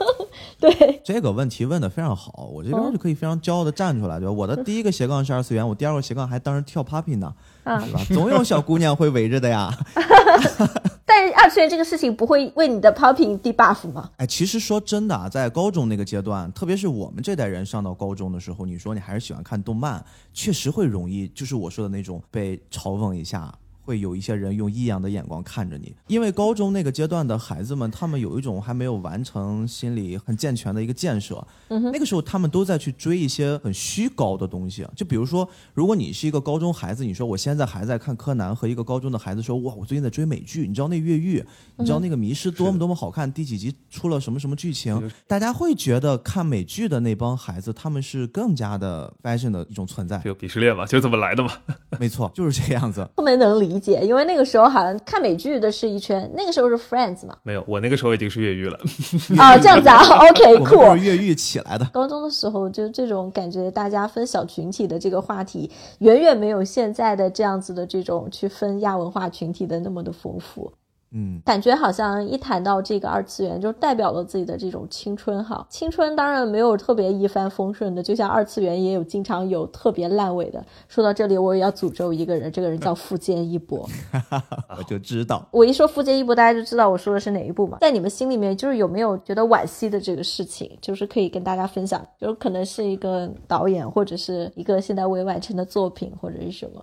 对这个问题问的非常好，我这边就可以非常骄傲的站出来，对吧？我的第一个斜杠是二次元，我第二个斜杠还当时跳 popping 呢，是吧？总有小姑娘会围着的呀。但是二次元这个事情不会为你的 popping debuff 吗？哎，其实说真的啊，在高中那个阶段，特别是我们这代人上到高中的时候，你说你还是喜欢看动漫，确实会容易，就是我说的那种被嘲讽一下。会有一些人用异样的眼光看着你，因为高中那个阶段的孩子们，他们有一种还没有完成心理很健全的一个建设。那个时候，他们都在去追一些很虚高的东西。就比如说，如果你是一个高中孩子，你说我现在还在看柯南，和一个高中的孩子说，哇，我最近在追美剧，你知道那越狱，你知道那个迷失多么多么好看，第几集出了什么什么剧情，大家会觉得看美剧的那帮孩子，他们是更加的 fashion 的一种存在。就鄙视链嘛，就这么来的嘛。没错，就是这样子。特别能理。理解，因为那个时候好像看美剧的是一圈，那个时候是 Friends 嘛？没有，我那个时候已经是越狱了。啊，这样子啊，OK，酷。是越狱起来的。高中的时候就这种感觉，大家分小群体的这个话题，远远没有现在的这样子的这种去分亚文化群体的那么的丰富。嗯，感觉好像一谈到这个二次元，就代表了自己的这种青春哈。青春当然没有特别一帆风顺的，就像二次元也有经常有特别烂尾的。说到这里，我也要诅咒一个人，这个人叫富坚一博。我就知道，我一说富坚一博，大家就知道我说的是哪一部嘛。在你们心里面，就是有没有觉得惋惜的这个事情，就是可以跟大家分享，就是可能是一个导演，或者是一个现在未完成的作品，或者是什么。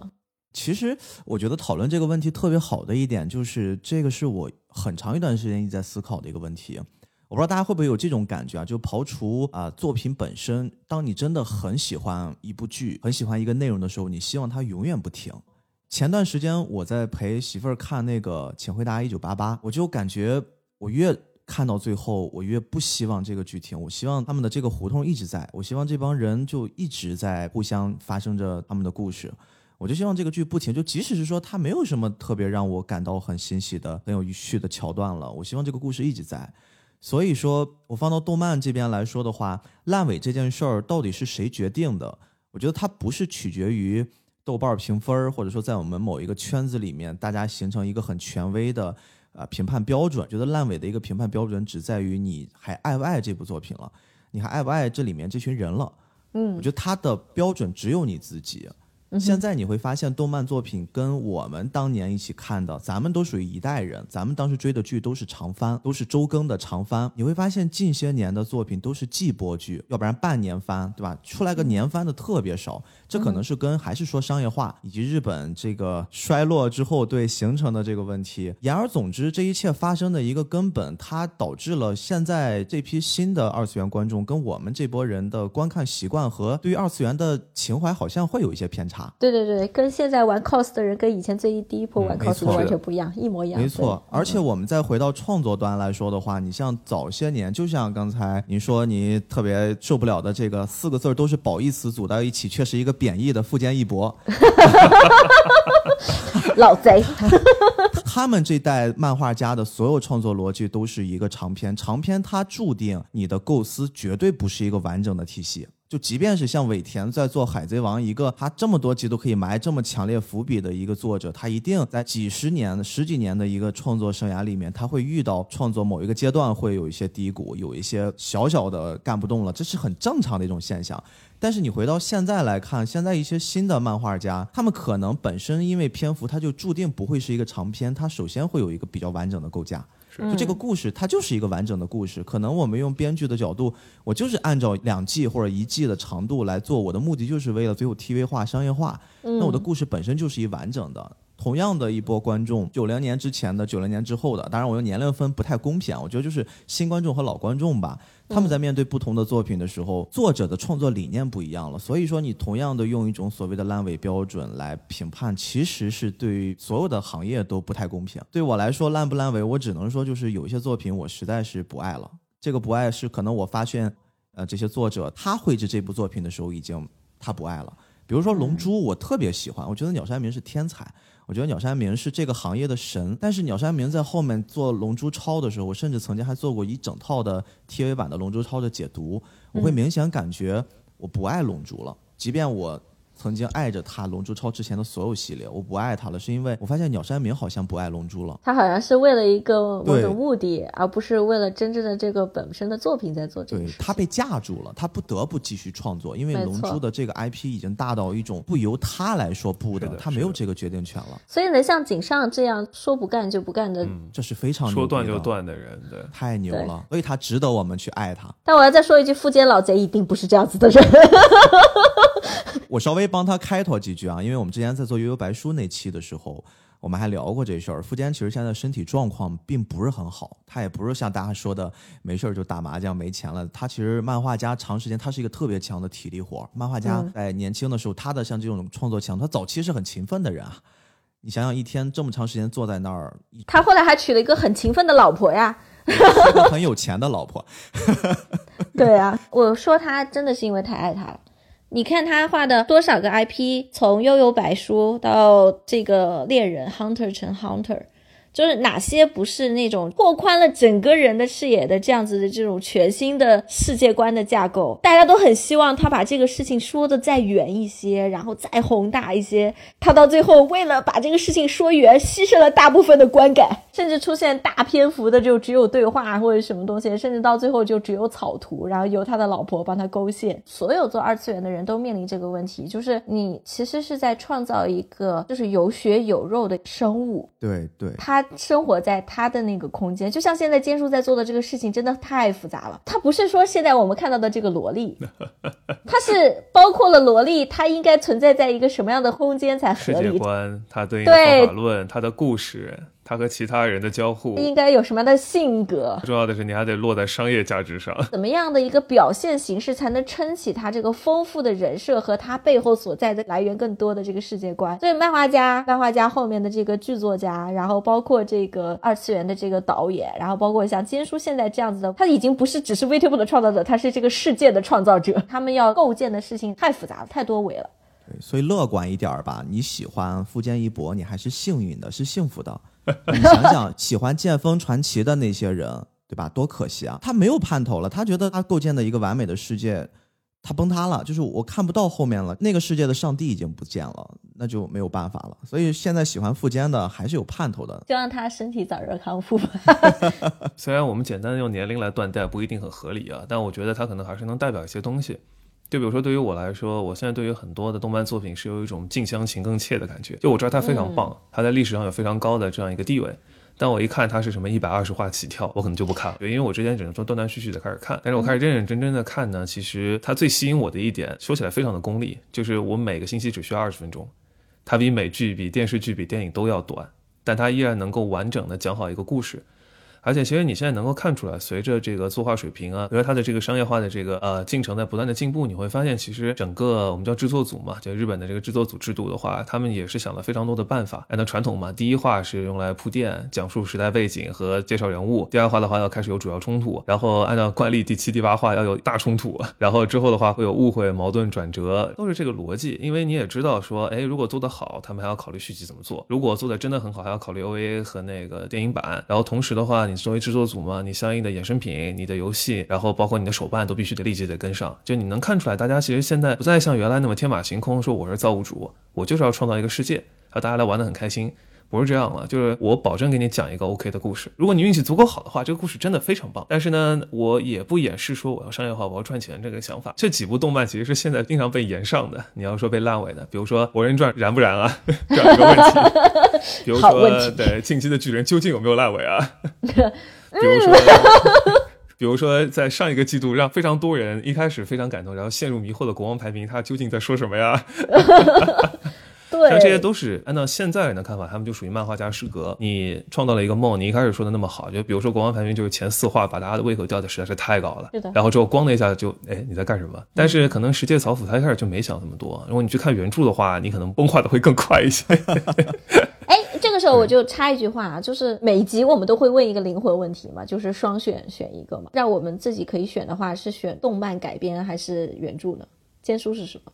其实我觉得讨论这个问题特别好的一点，就是这个是我很长一段时间一直在思考的一个问题。我不知道大家会不会有这种感觉啊？就刨除啊作品本身，当你真的很喜欢一部剧、很喜欢一个内容的时候，你希望它永远不停。前段时间我在陪媳妇儿看那个《请回答一九八八》，我就感觉我越看到最后，我越不希望这个剧停。我希望他们的这个胡同一直在，我希望这帮人就一直在互相发生着他们的故事。我就希望这个剧不停，就即使是说它没有什么特别让我感到很欣喜的、很有趣的桥段了，我希望这个故事一直在。所以说我放到动漫这边来说的话，烂尾这件事儿到底是谁决定的？我觉得它不是取决于豆瓣评分，或者说在我们某一个圈子里面大家形成一个很权威的呃评判标准。觉得烂尾的一个评判标准只在于你还爱不爱这部作品了，你还爱不爱这里面这群人了。嗯，我觉得它的标准只有你自己。现在你会发现，动漫作品跟我们当年一起看的，咱们都属于一代人，咱们当时追的剧都是长番，都是周更的长番。你会发现近些年的作品都是季播剧，要不然半年番，对吧？出来个年番的特别少，这可能是跟还是说商业化以及日本这个衰落之后对形成的这个问题。言而总之，这一切发生的一个根本，它导致了现在这批新的二次元观众跟我们这波人的观看习惯和对于二次元的情怀好像会有一些偏差。对对对，跟现在玩 cos 的人跟以前最第一波玩 cos 的完全不一样，一模一样。没错，而且我们再回到创作端来说的话，你像早些年，就像刚才您说你特别受不了的这个四个字都是褒义词组到一起，却是一个贬义的富坚义博，老贼。他们这代漫画家的所有创作逻辑都是一个长篇，长篇它注定你的构思绝对不是一个完整的体系。就即便是像尾田在做《海贼王》，一个他这么多集都可以埋这么强烈伏笔的一个作者，他一定在几十年、十几年的一个创作生涯里面，他会遇到创作某一个阶段会有一些低谷，有一些小小的干不动了，这是很正常的一种现象。但是你回到现在来看，现在一些新的漫画家，他们可能本身因为篇幅，他就注定不会是一个长篇，他首先会有一个比较完整的构架。就这个故事，它就是一个完整的故事。可能我们用编剧的角度，我就是按照两季或者一季的长度来做，我的目的就是为了最后 TV 化、商业化。那我的故事本身就是一完整的。同样的一波观众，九零年之前的、九零年之后的，当然我用年龄分不太公平，我觉得就是新观众和老观众吧。他们在面对不同的作品的时候，作者的创作理念不一样了，所以说你同样的用一种所谓的烂尾标准来评判，其实是对于所有的行业都不太公平。对我来说，烂不烂尾，我只能说就是有一些作品我实在是不爱了。这个不爱是可能我发现，呃，这些作者他绘制这部作品的时候已经他不爱了。比如说《龙珠》，我特别喜欢，我觉得鸟山明是天才。我觉得鸟山明是这个行业的神，但是鸟山明在后面做《龙珠超》的时候，我甚至曾经还做过一整套的 TV 版的《龙珠超》的解读，我会明显感觉我不爱龙珠了，即便我。曾经爱着他《龙珠超》之前的所有系列，我不爱他了，是因为我发现鸟山明好像不爱龙珠了。他好像是为了一个某种目的，而不是为了真正的这个本身的作品在做这个。对他被架住了，他不得不继续创作，因为龙珠的这个 IP 已经大到一种不由他来说不的，他没有这个决定权了。所以能像井上这样说不干就不干的，这是非常说断就断的人，对，太牛了。所以他值得我们去爱他。但我要再说一句，富坚老贼一定不是这样子的人。我稍微帮他开拓几句啊，因为我们之前在做悠悠白书那期的时候，我们还聊过这事儿。富坚其实现在身体状况并不是很好，他也不是像大家说的没事儿就打麻将没钱了。他其实漫画家长时间，他是一个特别强的体力活。漫画家在年轻的时候，他的像这种创作强，他早期是很勤奋的人啊。你想想，一天这么长时间坐在那儿，他后来还娶了一个很勤奋的老婆呀，很有钱的老婆。对啊，我说他真的是因为太爱他了。你看他画的多少个 IP，从悠悠白书到这个猎人 Hunter 成 Hunter。就是哪些不是那种拓宽了整个人的视野的这样子的这种全新的世界观的架构，大家都很希望他把这个事情说的再远一些，然后再宏大一些。他到最后为了把这个事情说圆，牺牲了大部分的观感，甚至出现大篇幅的就只有对话或者什么东西，甚至到最后就只有草图，然后由他的老婆帮他勾线。所有做二次元的人都面临这个问题，就是你其实是在创造一个就是有血有肉的生物。对对，他。生活在他的那个空间，就像现在坚叔在做的这个事情，真的太复杂了。他不是说现在我们看到的这个萝莉，他是包括了萝莉，它应该存在在一个什么样的空间才合理？世界观，他对应的方法论，他的故事。他和其他人的交互应该有什么样的性格？重要的是，你还得落在商业价值上。怎么样的一个表现形式才能撑起他这个丰富的人设和他背后所在的来源更多的这个世界观？所以，漫画家、漫画家后面的这个剧作家，然后包括这个二次元的这个导演，然后包括像坚叔现在这样子的，他已经不是只是 VTuber 的创造者，他是这个世界的创造者。他们要构建的事情太复杂了，太多维了。对，所以乐观一点吧。你喜欢富坚义博，你还是幸运的，是幸福的。你想想，喜欢剑锋传奇的那些人，对吧？多可惜啊！他没有盼头了，他觉得他构建的一个完美的世界，他崩塌了，就是我看不到后面了。那个世界的上帝已经不见了，那就没有办法了。所以现在喜欢富坚的还是有盼头的，希望他身体早日康复。虽然我们简单的用年龄来断代不一定很合理啊，但我觉得他可能还是能代表一些东西。就比如说对于我来说，我现在对于很多的动漫作品是有一种近乡情更怯的感觉。就我知道它非常棒，它在历史上有非常高的这样一个地位。但我一看它是什么一百二十话起跳，我可能就不看了，因为我之前只能说断断续续的开始看。但是我开始认认真真的看呢，其实它最吸引我的一点，说起来非常的功利，就是我每个星期只需要二十分钟，它比美剧、比电视剧、比电影都要短，但它依然能够完整的讲好一个故事。而且其实你现在能够看出来，随着这个作画水平啊，随着它的这个商业化的这个呃进程在不断的进步，你会发现其实整个我们叫制作组嘛，就日本的这个制作组制度的话，他们也是想了非常多的办法。按照传统嘛，第一话是用来铺垫、讲述时代背景和介绍人物；第二话的话要开始有主要冲突，然后按照惯例第七、第八话要有大冲突，然后之后的话会有误会、矛盾、转折，都是这个逻辑。因为你也知道说，哎，如果做得好，他们还要考虑续集怎么做；如果做的真的很好，还要考虑 OVA 和那个电影版。然后同时的话，你作为制作组嘛。你相应的衍生品、你的游戏，然后包括你的手办，都必须得立即得跟上。就你能看出来，大家其实现在不再像原来那么天马行空，说我是造物主，我就是要创造一个世界，让大家来玩的很开心。不是这样了，就是我保证给你讲一个 OK 的故事。如果你运气足够好的话，这个故事真的非常棒。但是呢，我也不掩饰说我要商业化，我要赚钱这个想法。这几部动漫其实是现在经常被延上的。你要说被烂尾的，比如说《博人传》燃不燃啊？这样一个问题。比如 说，对近期的巨人究竟有没有烂尾啊？比如说，比如说，在上一个季度，让非常多人一开始非常感动，然后陷入迷惑的国王排名，他究竟在说什么呀？对，像这些都是按照现在人的看法，他们就属于漫画家失格。你创造了一个梦，你一开始说的那么好，就比如说国王排名就是前四话，把大家的胃口吊的实在是太高了。是的。然后之后咣的一下就，哎，你在干什么？但是可能石界草辅他一开始就没想那么多。如果你去看原著的话，你可能崩坏的会更快一些。哎，这个时候我就插一句话啊，就是每集我们都会问一个灵魂问题嘛，就是双选选一个嘛，让我们自己可以选的话，是选动漫改编还是原著呢？坚叔是什么？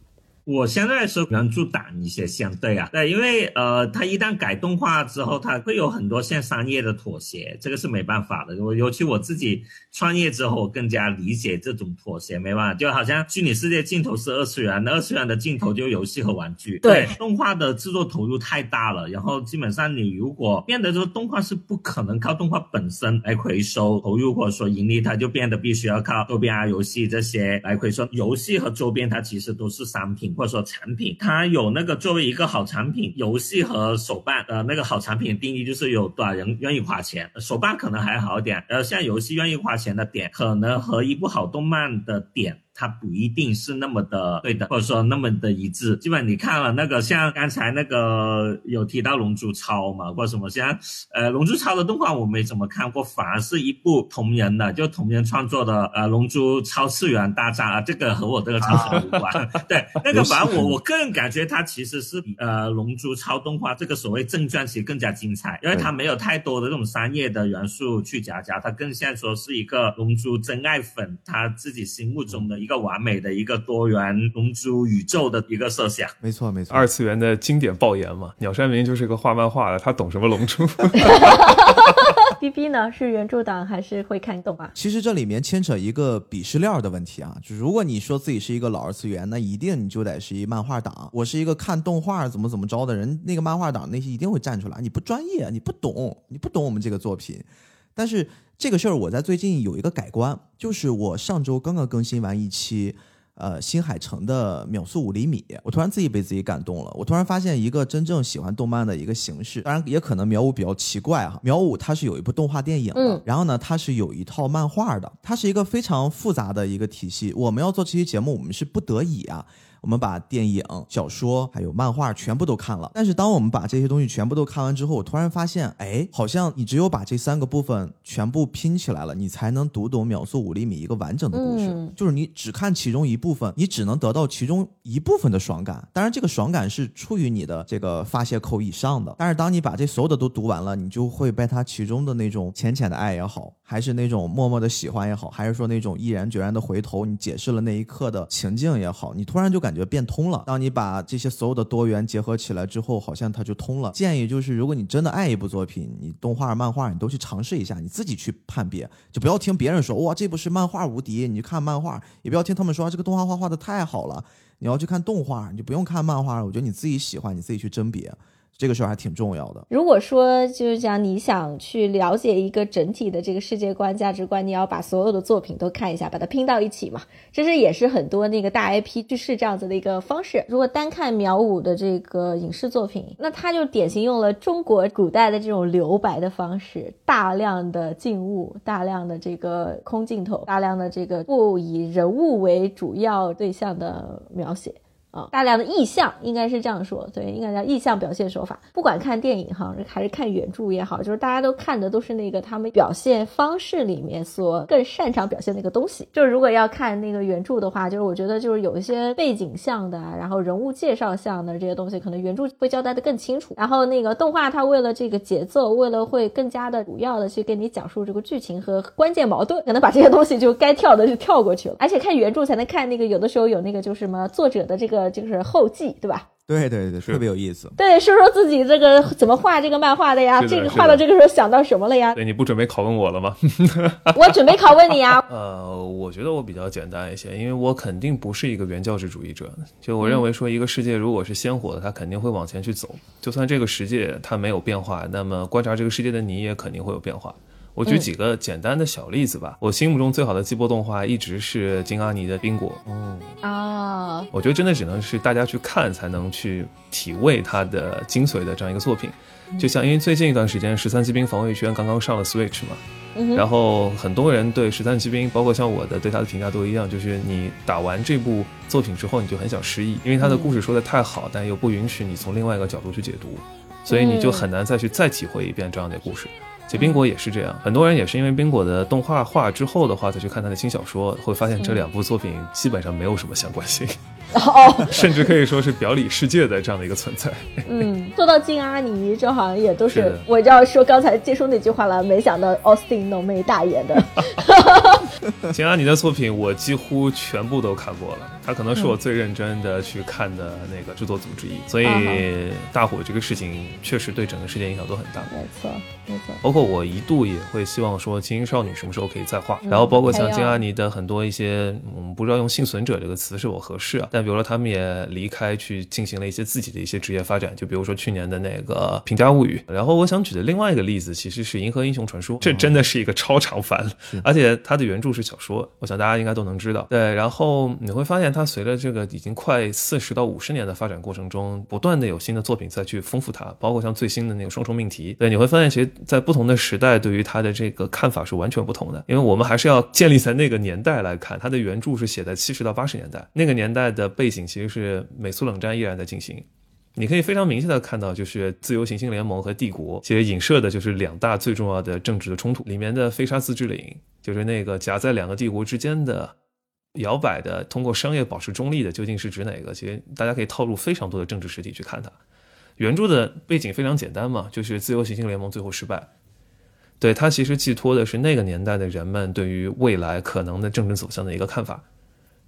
我相对来说原著党一些，相对啊，对，因为呃，它一旦改动画之后，它会有很多像商业的妥协，这个是没办法的。我尤其我自己创业之后，我更加理解这种妥协，没办法，就好像虚拟世界镜头是二次元，那二次元的镜头就游戏和玩具。对，动画的制作投入太大了，然后基本上你如果变得说动画是不可能靠动画本身来回收投入或者说盈利，它就变得必须要靠周边啊、游戏这些来回收。游戏和周边它其实都是商品。或者说产品，它有那个作为一个好产品，游戏和手办，呃，那个好产品的定义就是有多少人愿意花钱，手办可能还好点，呃，像游戏愿意花钱的点，可能和一部好动漫的点。它不一定是那么的对的，或者说那么的一致。基本你看了那个，像刚才那个有提到《龙珠超》嘛，或者什么像，呃，《龙珠超》的动画我没怎么看过，反而是一部同人的，就同人创作的，呃，《龙珠超次元大战》啊，这个和我这个超神无关。对，那个反而我我个人感觉它其实是比呃《龙珠超》动画这个所谓正传其实更加精彩，因为它没有太多的这种商业的元素去夹杂，它更像说是一个龙珠真爱粉他自己心目中的。一个完美的一个多元龙珠宇宙的一个设想，没错没错，二次元的经典爆言嘛。鸟山明就是个画漫画的，他懂什么龙珠？B B 呢是原著党还是会看动画？其实这里面牵扯一个鄙视链的问题啊，就是如果你说自己是一个老二次元，那一定你就得是一漫画党。我是一个看动画怎么怎么着的人，那个漫画党那些一定会站出来，你不专业，你不懂，你不懂我们这个作品。但是。这个事儿我在最近有一个改观，就是我上周刚刚更新完一期，呃，新海诚的秒速五厘米，我突然自己被自己感动了。我突然发现一个真正喜欢动漫的一个形式，当然也可能秒五比较奇怪哈。秒五它是有一部动画电影的，然后呢，它是有一套漫画的，它是一个非常复杂的一个体系。我们要做这期节目，我们是不得已啊。我们把电影、小说还有漫画全部都看了，但是当我们把这些东西全部都看完之后，我突然发现，哎，好像你只有把这三个部分全部拼起来了，你才能读懂《秒速五厘米》一个完整的故事。就是你只看其中一部分，你只能得到其中一部分的爽感。当然，这个爽感是出于你的这个发泄口以上的。但是，当你把这所有的都读完了，你就会被它其中的那种浅浅的爱也好，还是那种默默的喜欢也好，还是说那种毅然决然的回头，你解释了那一刻的情境也好，你突然就感觉。变通了。当你把这些所有的多元结合起来之后，好像它就通了。建议就是，如果你真的爱一部作品，你动画、漫画你都去尝试一下，你自己去判别，就不要听别人说哇这部是漫画无敌，你去看漫画；也不要听他们说这个动画画画的太好了，你要去看动画，你就不用看漫画了。我觉得你自己喜欢，你自己去甄别。这个事儿还挺重要的。如果说就是讲你想去了解一个整体的这个世界观、价值观，你要把所有的作品都看一下，把它拼到一起嘛。这是也是很多那个大 IP 去试这样子的一个方式。如果单看苗五的这个影视作品，那他就典型用了中国古代的这种留白的方式，大量的静物，大量的这个空镜头，大量的这个不以人物为主要对象的描写。啊，大量的意象应该是这样说，对，应该叫意象表现手法。不管看电影哈，还是看原著也好，就是大家都看的都是那个他们表现方式里面所更擅长表现那个东西。就是如果要看那个原著的话，就是我觉得就是有一些背景像的，然后人物介绍像的这些东西，可能原著会交代的更清楚。然后那个动画它为了这个节奏，为了会更加的主要的去跟你讲述这个剧情和关键矛盾，可能把这些东西就该跳的就跳过去了。而且看原著才能看那个有的时候有那个就是什么作者的这个。个就是后记，对吧？对对对，特别有意思。对，说说自己这个怎么画这个漫画的呀？这个画到这个时候想到什么了呀？对，你不准备拷问我了吗？我准备拷问你呀。呃，我觉得我比较简单一些，因为我肯定不是一个原教旨主义者。就我认为说，一个世界如果是鲜活的，它肯定会往前去走。就算这个世界它没有变化，那么观察这个世界的你也肯定会有变化。我举几个简单的小例子吧。我心目中最好的季播动画一直是金阿尼的《冰果》。哦啊，我觉得真的只能是大家去看才能去体味它的精髓的这样一个作品。就像因为最近一段时间《十三骑兵防卫圈》刚刚上了 Switch 嘛，然后很多人对《十三骑兵》，包括像我的对它的评价都一样，就是你打完这部作品之后，你就很想失忆，因为它的故事说的太好，但又不允许你从另外一个角度去解读，所以你就很难再去再体会一遍这样的故事。其实冰果也是这样，很多人也是因为冰果的动画化之后的话，再去看他的新小说，会发现这两部作品基本上没有什么相关性，哦，甚至可以说是表里世界的这样的一个存在。嗯，说到金阿尼，这好像也都是我要说刚才接说那句话了，没想到奥斯汀浓眉大眼的。金阿尼的作品我几乎全部都看过了，他可能是我最认真的去看的那个制作组之一，所以大火这个事情确实对整个世界影响都很大。没错，没错。包括我一度也会希望说精英少女什么时候可以再画，然后包括像金阿尼的很多一些，我们不知道用幸存者这个词是否合适啊，但比如说他们也离开去进行了一些自己的一些职业发展，就比如说去年的那个《平家物语》，然后我想举的另外一个例子其实是《银河英雄传说》，这真的是一个超长番，而且它的原著是小说，我想大家应该都能知道。对，然后你会发现它随着这个已经快四十到五十年的发展过程中，不断的有新的作品再去丰富它，包括像最新的那个双重命题，对，你会发现其实在不同的时代对于它的这个看法是完全不同的，因为我们还是要建立在那个年代来看，它的原著是写在七十到八十年代，那个年代的背景其实是美苏冷战依然在进行。你可以非常明确的看到，就是自由行星联盟和帝国，其实影射的就是两大最重要的政治的冲突。里面的飞沙自治领，就是那个夹在两个帝国之间的摇摆的，通过商业保持中立的，究竟是指哪个？其实大家可以套入非常多的政治实体去看它。原著的背景非常简单嘛，就是自由行星联盟最后失败。对它其实寄托的是那个年代的人们对于未来可能的政治走向的一个看法。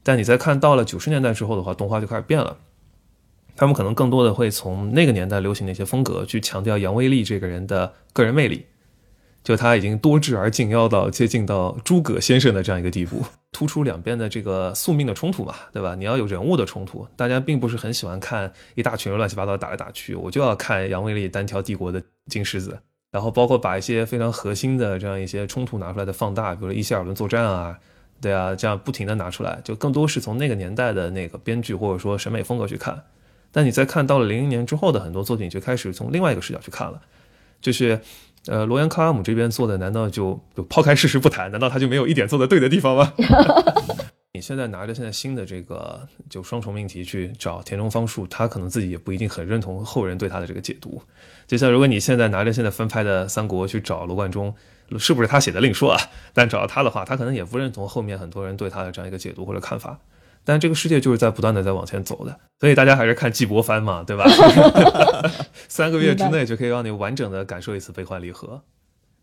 但你再看到了九十年代之后的话，动画就开始变了。他们可能更多的会从那个年代流行的一些风格去强调杨威利这个人的个人魅力，就他已经多智而近妖到接近到诸葛先生的这样一个地步，突出两边的这个宿命的冲突嘛，对吧？你要有人物的冲突，大家并不是很喜欢看一大群乱七八糟打来打去，我就要看杨威利单挑帝国的金狮子，然后包括把一些非常核心的这样一些冲突拿出来的放大，比如伊希尔伦作战啊，对啊，这样不停的拿出来，就更多是从那个年代的那个编剧或者说审美风格去看。但你再看到了零零年之后的很多作品，就开始从另外一个视角去看了，就是，呃，罗恩·克拉姆这边做的，难道就就抛开事实不谈？难道他就没有一点做的对的地方吗？你现在拿着现在新的这个就双重命题去找田中芳树，他可能自己也不一定很认同后人对他的这个解读。就像如果你现在拿着现在翻拍的三国去找罗贯中，是不是他写的另说啊？但找到他的话，他可能也不认同后面很多人对他的这样一个解读或者看法。但这个世界就是在不断的在往前走的，所以大家还是看季伯帆嘛，对吧？三个月之内就可以让你完整的感受一次悲欢离合，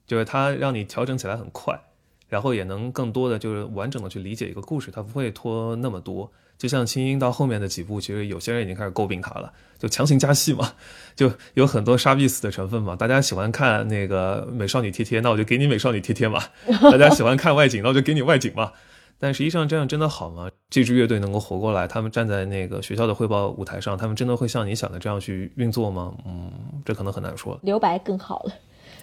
就是它让你调整起来很快，然后也能更多的就是完整的去理解一个故事，它不会拖那么多。就像青音到后面的几部，其实有些人已经开始诟病他了，就强行加戏嘛，就有很多杀必死的成分嘛。大家喜欢看那个美少女贴贴，那我就给你美少女贴贴嘛；大家喜欢看外景，那我就给你外景嘛。但实际上这样真的好吗？这支乐队能够活过来，他们站在那个学校的汇报舞台上，他们真的会像你想的这样去运作吗？嗯，这可能很难说。留白更好了。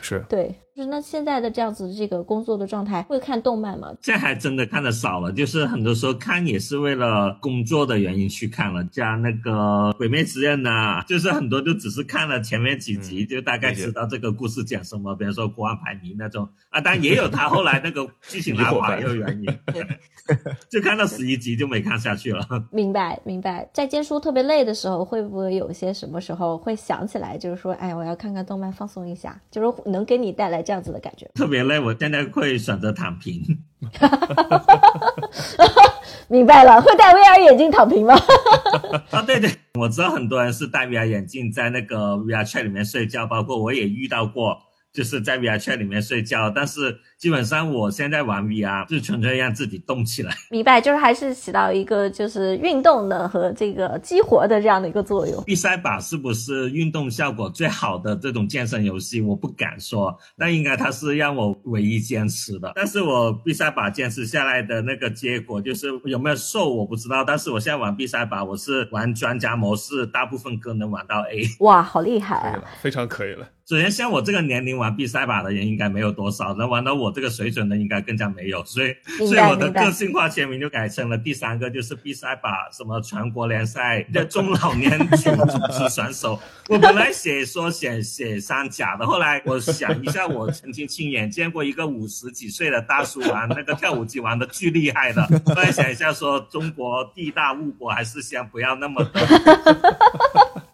是对，就是那现在的这样子这个工作的状态，会看动漫吗？现在还真的看的少了，就是很多时候看也是为了工作的原因去看了，像那个《鬼灭之刃》呐，就是很多就只是看了前面几集，就大概知道这个故事讲什么，比如说国王排名那种啊，当然也有他后来那个剧情拉垮 也有原因，就看到十一集就没看下去了。明白明白，在监书特别累的时候，会不会有些什么时候会想起来，就是说，哎，我要看看动漫放松一下，就是。能给你带来这样子的感觉，特别累，我现在会选择躺平。明白了，会戴 VR 眼镜躺平吗？啊，对对，我知道很多人是戴 VR 眼镜在那个 VR chat 里面睡觉，包括我也遇到过，就是在 VR chat 里面睡觉，但是。基本上我现在玩 VR 就纯粹让自己动起来，明白，就是还是起到一个就是运动的和这个激活的这样的一个作用。比赛把是不是运动效果最好的这种健身游戏？我不敢说，但应该它是让我唯一坚持的。但是我比赛把坚持下来的那个结果就是有没有瘦我不知道，但是我现在玩比赛把我是玩专家模式，大部分歌能玩到 A。哇，好厉害啊！非常可以了。首先像我这个年龄玩比赛把的人应该没有多少，能玩到我。这个水准的应该更加没有，所以所以我的个性化签名就改成了第三个，就是比赛把什么全国联赛的中老年组织选手。我本来写说写写三甲的，后来我想一下，我曾经亲眼见过一个五十几岁的大叔玩那个跳舞机玩的巨厉害的。后来想一下，说中国地大物博，还是先不要那么。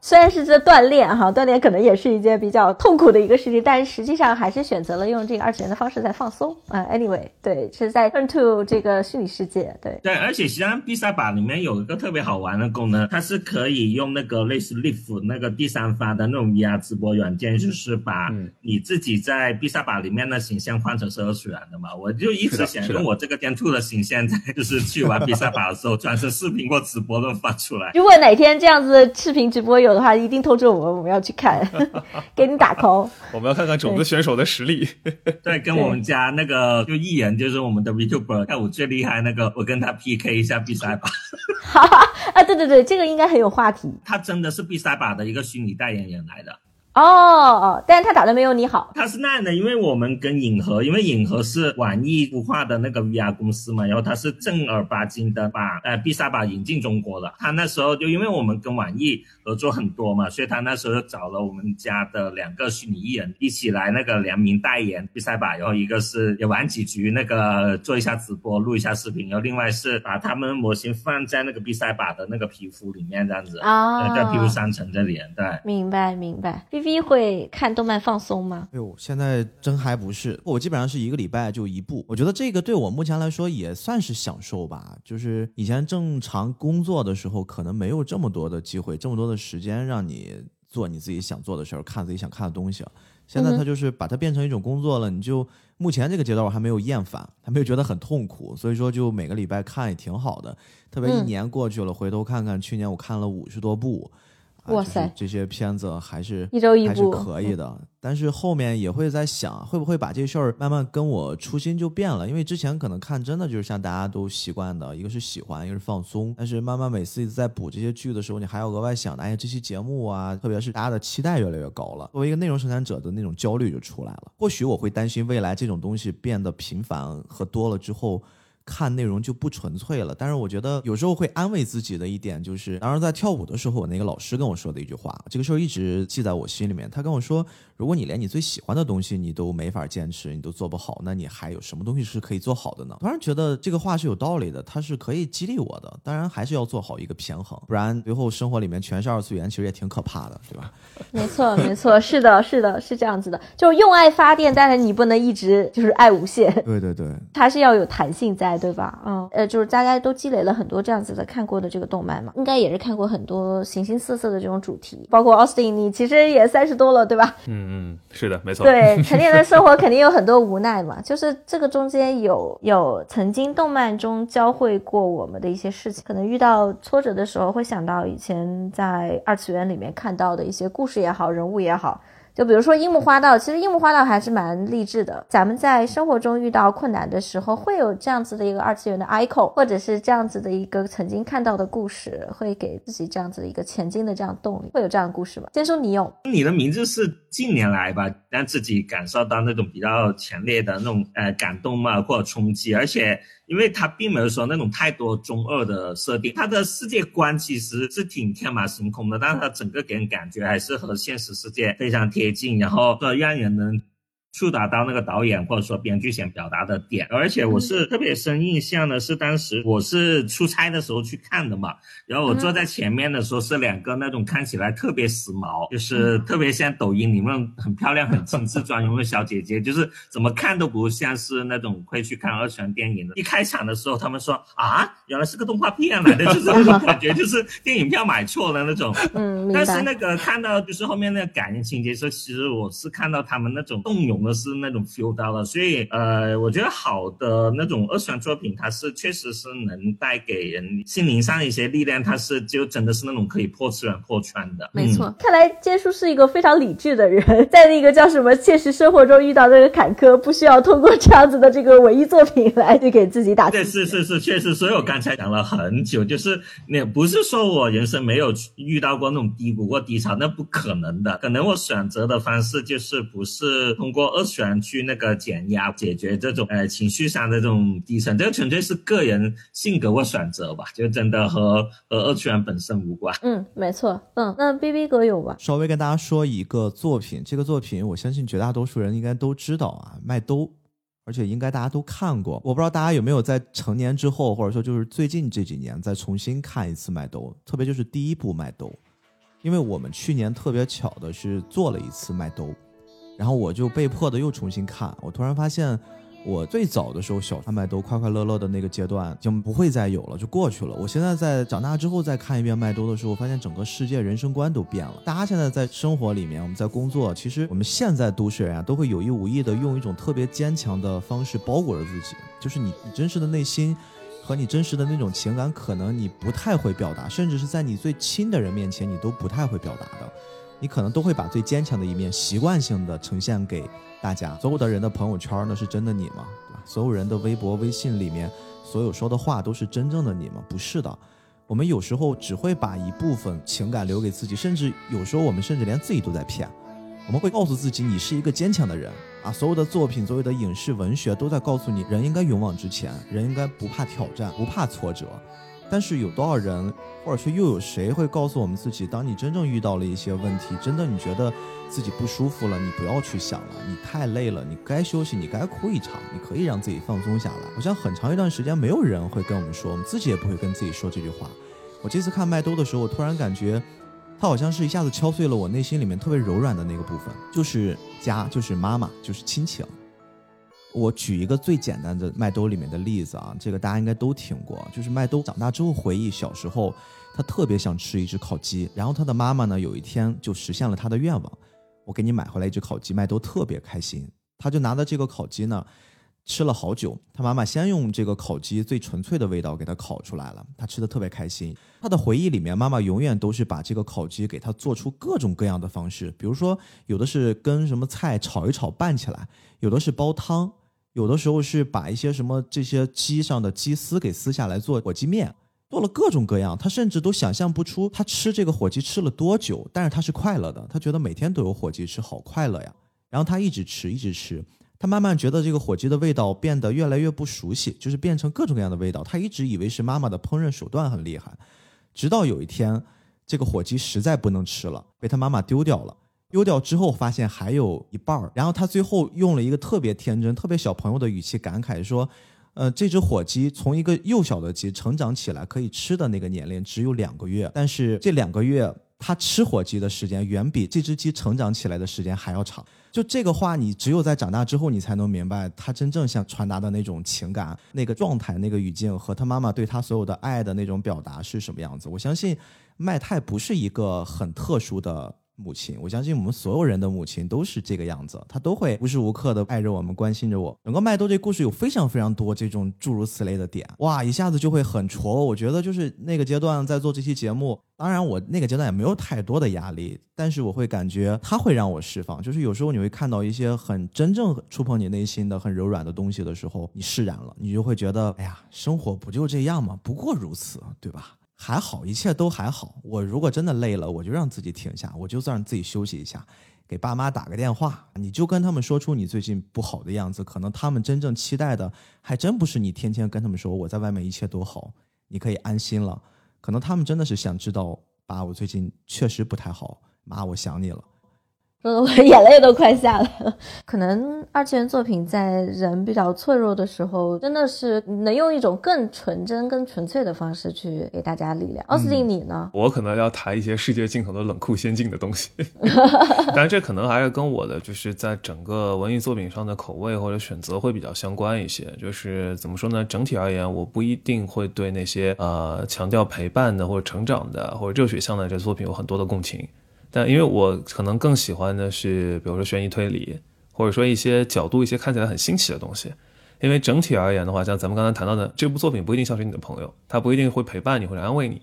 虽然是这锻炼哈，锻炼可能也是一件比较痛苦的一个事情，但是实际上还是选择了用这个二次元的方式在放松啊。Anyway，对，是在 turn to 这个虚拟世界，对对，而且实际上 B 赛把里面有一个特别好玩的功能，它是可以用那个类似 Live 那个第三方的那种 VR 直播软件，就是把你自己在 B 赛把里面的形象换成是二次元的嘛。我就一直想用我这个 Gen Two 的形象，在就是去玩 B 赛把的时候 转成视频或直播都发出来。如果哪天这样子视频直播有。有的话一定通知我们，我们要去看，给你打 call。我们要看看种子选手的实力。对，跟我们家那个就艺人，就是我们的 Vtuber 跳舞最厉害那个，我跟他 PK 一下比赛吧。啊，对对对，这个应该很有话题。他真的是比赛吧的一个虚拟代言人来的。哦哦，但是他打的没有你好。他是那样的，因为我们跟影和，因为影和是网易孵化的那个 VR 公司嘛，然后他是正儿八经的把呃必杀把引进中国了。他那时候就因为我们跟网易合作很多嘛，所以他那时候找了我们家的两个虚拟艺人一起来那个联名代言必杀把，然后一个是也玩几局那个做一下直播录一下视频，然后另外是把他们模型放在那个必杀把的那个皮肤里面这样子啊，在皮肤商城这里对，明白明白。V 会看动漫放松吗？哎呦，现在真还不是，我基本上是一个礼拜就一部。我觉得这个对我目前来说也算是享受吧。就是以前正常工作的时候，可能没有这么多的机会，这么多的时间让你做你自己想做的事儿，看自己想看的东西。现在它就是把它变成一种工作了，你就目前这个阶段我还没有厌烦，还没有觉得很痛苦，所以说就每个礼拜看也挺好的。特别一年过去了，回头看看去年我看了五十多部。哇塞，这些片子还是一周一部，还是可以的。但是后面也会在想，会不会把这事儿慢慢跟我初心就变了？因为之前可能看真的就是像大家都习惯的，一个是喜欢，一个是放松。但是慢慢每次在补这些剧的时候，你还要额外想，哎呀，这期节目啊，特别是大家的期待越来越高了，作为一个内容生产者的那种焦虑就出来了。或许我会担心未来这种东西变得频繁和多了之后。看内容就不纯粹了，但是我觉得有时候会安慰自己的一点就是，当时在跳舞的时候，我那个老师跟我说的一句话，这个事儿一直记在我心里面。他跟我说，如果你连你最喜欢的东西你都没法坚持，你都做不好，那你还有什么东西是可以做好的呢？当然觉得这个话是有道理的，它是可以激励我的。当然还是要做好一个平衡，不然最后生活里面全是二次元，其实也挺可怕的，对吧？没错，没错，是的，是的，是这样子的，就是用爱发电，但是你不能一直就是爱无限。对对对，它是要有弹性在，对吧？嗯。呃，就是大家都积累了很多这样子的看过的这个动漫嘛，应该也是看过很多形形色色的这种主题，包括 Austin，你其实也三十多了，对吧？嗯嗯，是的，没错。对，成年人生活肯定有很多无奈嘛，就是这个中间有有曾经动漫中教会过我们的一些事情，可能遇到挫折的时候会想到以前在二次元里面看到的一些故事也好，人物也好。就比如说樱木花道，其实樱木花道还是蛮励志的。咱们在生活中遇到困难的时候，会有这样子的一个二次元的 icon，或者是这样子的一个曾经看到的故事，会给自己这样子的一个前进的这样动力。会有这样的故事吗？先说你有，你的名字是近年来吧，让自己感受到那种比较强烈的那种呃感动嘛，或者冲击，而且。因为他并没有说那种太多中二的设定，他的世界观其实是挺天马行空的，但是它整个给人感觉还是和现实世界非常贴近，然后让人能。触达到那个导演或者说编剧想表达的点，而且我是特别深印象的是，当时我是出差的时候去看的嘛，然后我坐在前面的时候是两个那种看起来特别时髦，就是特别像抖音里面很漂亮、很精致妆容的小姐姐，就是怎么看都不像是那种会去看二次元电影的。一开场的时候，他们说啊，原来是个动画片来的，就是那种感觉，就是电影票买错了那种。嗯，但是那个看到就是后面那个感人情节时候，其实我是看到他们那种动容。的是那种 feel 到了，所以呃，我觉得好的那种二次元作品，它是确实是能带给人心灵上一些力量，它是就真的是那种可以破次元破圈的。没错，看来坚叔是一个非常理智的人，在那个叫什么现实生活中遇到这个坎坷，不需要通过这样子的这个文艺作品来去给自己打。对，是是是，确实，所以我刚才讲了很久，就是那不是说我人生没有遇到过那种低谷或低潮，那不可能的。可能我选择的方式就是不是通过。二次元去那个减压解决这种呃情绪上的这种低沉，这个纯粹是个人性格或选择吧，就真的和和二次元本身无关。嗯，没错。嗯，那 B B 哥有吧？稍微跟大家说一个作品，这个作品我相信绝大多数人应该都知道啊，麦兜，而且应该大家都看过。我不知道大家有没有在成年之后，或者说就是最近这几年再重新看一次麦兜，特别就是第一部麦兜，因为我们去年特别巧的是做了一次麦兜。然后我就被迫的又重新看，我突然发现，我最早的时候小看麦兜快快乐乐的那个阶段就不会再有了，就过去了。我现在在长大之后再看一遍麦兜的时候，发现整个世界人生观都变了。大家现在在生活里面，我们在工作，其实我们现在都市人啊，都会有意无意的用一种特别坚强的方式包裹着自己，就是你你真实的内心和你真实的那种情感，可能你不太会表达，甚至是在你最亲的人面前，你都不太会表达的。你可能都会把最坚强的一面习惯性的呈现给大家。所有的人的朋友圈那是真的你吗？对吧？所有人的微博、微信里面所有说的话都是真正的你吗？不是的。我们有时候只会把一部分情感留给自己，甚至有时候我们甚至连自己都在骗。我们会告诉自己你是一个坚强的人啊。所有的作品、所有的影视文学都在告诉你，人应该勇往直前，人应该不怕挑战，不怕挫折。但是有多少人，或者说又有谁会告诉我们自己，当你真正遇到了一些问题，真的你觉得自己不舒服了，你不要去想了，你太累了，你该休息，你该哭一场，你可以让自己放松下来。好像很长一段时间没有人会跟我们说，我们自己也不会跟自己说这句话。我这次看麦兜的时候，我突然感觉，他好像是一下子敲碎了我内心里面特别柔软的那个部分，就是家，就是妈妈，就是亲情。我举一个最简单的麦兜里面的例子啊，这个大家应该都听过，就是麦兜长大之后回忆小时候，他特别想吃一只烤鸡，然后他的妈妈呢有一天就实现了他的愿望，我给你买回来一只烤鸡，麦兜特别开心，他就拿着这个烤鸡呢吃了好久，他妈妈先用这个烤鸡最纯粹的味道给他烤出来了，他吃的特别开心。他的回忆里面，妈妈永远都是把这个烤鸡给他做出各种各样的方式，比如说有的是跟什么菜炒一炒拌起来，有的是煲汤。有的时候是把一些什么这些鸡上的鸡丝给撕下来做火鸡面，做了各种各样。他甚至都想象不出他吃这个火鸡吃了多久，但是他是快乐的，他觉得每天都有火鸡吃，好快乐呀。然后他一直吃，一直吃，他慢慢觉得这个火鸡的味道变得越来越不熟悉，就是变成各种各样的味道。他一直以为是妈妈的烹饪手段很厉害，直到有一天，这个火鸡实在不能吃了，被他妈妈丢掉了。丢掉之后，发现还有一半儿，然后他最后用了一个特别天真、特别小朋友的语气感慨说：“呃，这只火鸡从一个幼小的鸡成长起来可以吃的那个年龄只有两个月，但是这两个月它吃火鸡的时间远比这只鸡成长起来的时间还要长。”就这个话，你只有在长大之后，你才能明白他真正想传达的那种情感、那个状态、那个语境和他妈妈对他所有的爱的那种表达是什么样子。我相信麦太不是一个很特殊的。母亲，我相信我们所有人的母亲都是这个样子，她都会无时无刻的爱着我们，关心着我。整个麦兜这故事有非常非常多这种诸如此类的点，哇，一下子就会很戳。我觉得就是那个阶段在做这期节目，当然我那个阶段也没有太多的压力，但是我会感觉它会让我释放。就是有时候你会看到一些很真正触碰你内心的很柔软的东西的时候，你释然了，你就会觉得，哎呀，生活不就这样吗？不过如此，对吧？还好，一切都还好。我如果真的累了，我就让自己停下，我就算自己休息一下，给爸妈打个电话，你就跟他们说出你最近不好的样子。可能他们真正期待的，还真不是你天天跟他们说我在外面一切都好，你可以安心了。可能他们真的是想知道，爸，我最近确实不太好，妈，我想你了。说的我眼泪都快下来了。可能二次元作品在人比较脆弱的时候，真的是能用一种更纯真、更纯粹的方式去给大家力量。奥斯汀，你呢？我可能要谈一些世界尽头的冷酷先进的东西，当然这可能还是跟我的就是在整个文艺作品上的口味或者选择会比较相关一些。就是怎么说呢？整体而言，我不一定会对那些呃强调陪伴的或者成长的或者热血向的这作品有很多的共情。但因为我可能更喜欢的是，比如说悬疑推理，或者说一些角度、一些看起来很新奇的东西。因为整体而言的话，像咱们刚才谈到的这部作品，不一定像是你的朋友，他不一定会陪伴你或者安慰你，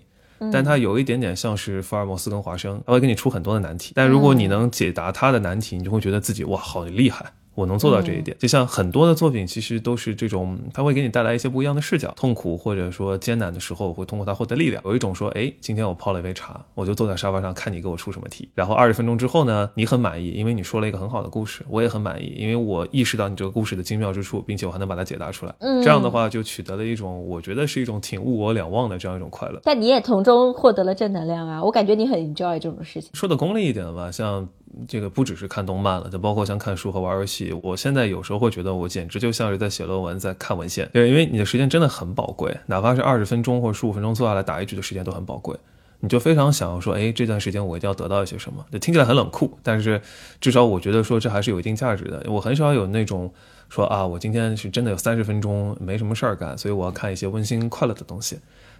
但他有一点点像是福尔摩斯跟华生，他会给你出很多的难题。但如果你能解答他的难题，你就会觉得自己哇，好厉害。我能做到这一点，就像很多的作品，其实都是这种，它会给你带来一些不一样的视角。痛苦或者说艰难的时候，会通过它获得力量。有一种说，哎，今天我泡了一杯茶，我就坐在沙发上看你给我出什么题。然后二十分钟之后呢，你很满意，因为你说了一个很好的故事，我也很满意，因为我意识到你这个故事的精妙之处，并且我还能把它解答出来。嗯，这样的话就取得了一种，我觉得是一种挺物我两忘的这样一种快乐。但你也从中获得了正能量啊！我感觉你很 enjoy 这种事情。说的功利一点吧，像。这个不只是看动漫了，就包括像看书和玩游戏。我现在有时候会觉得，我简直就像是在写论文，在看文献。对，因为你的时间真的很宝贵，哪怕是二十分钟或十五分钟坐下来打一局的时间都很宝贵。你就非常想要说，哎，这段时间我一定要得到一些什么。就听起来很冷酷，但是至少我觉得说这还是有一定价值的。我很少有那种说啊，我今天是真的有三十分钟没什么事儿干，所以我要看一些温馨快乐的东西。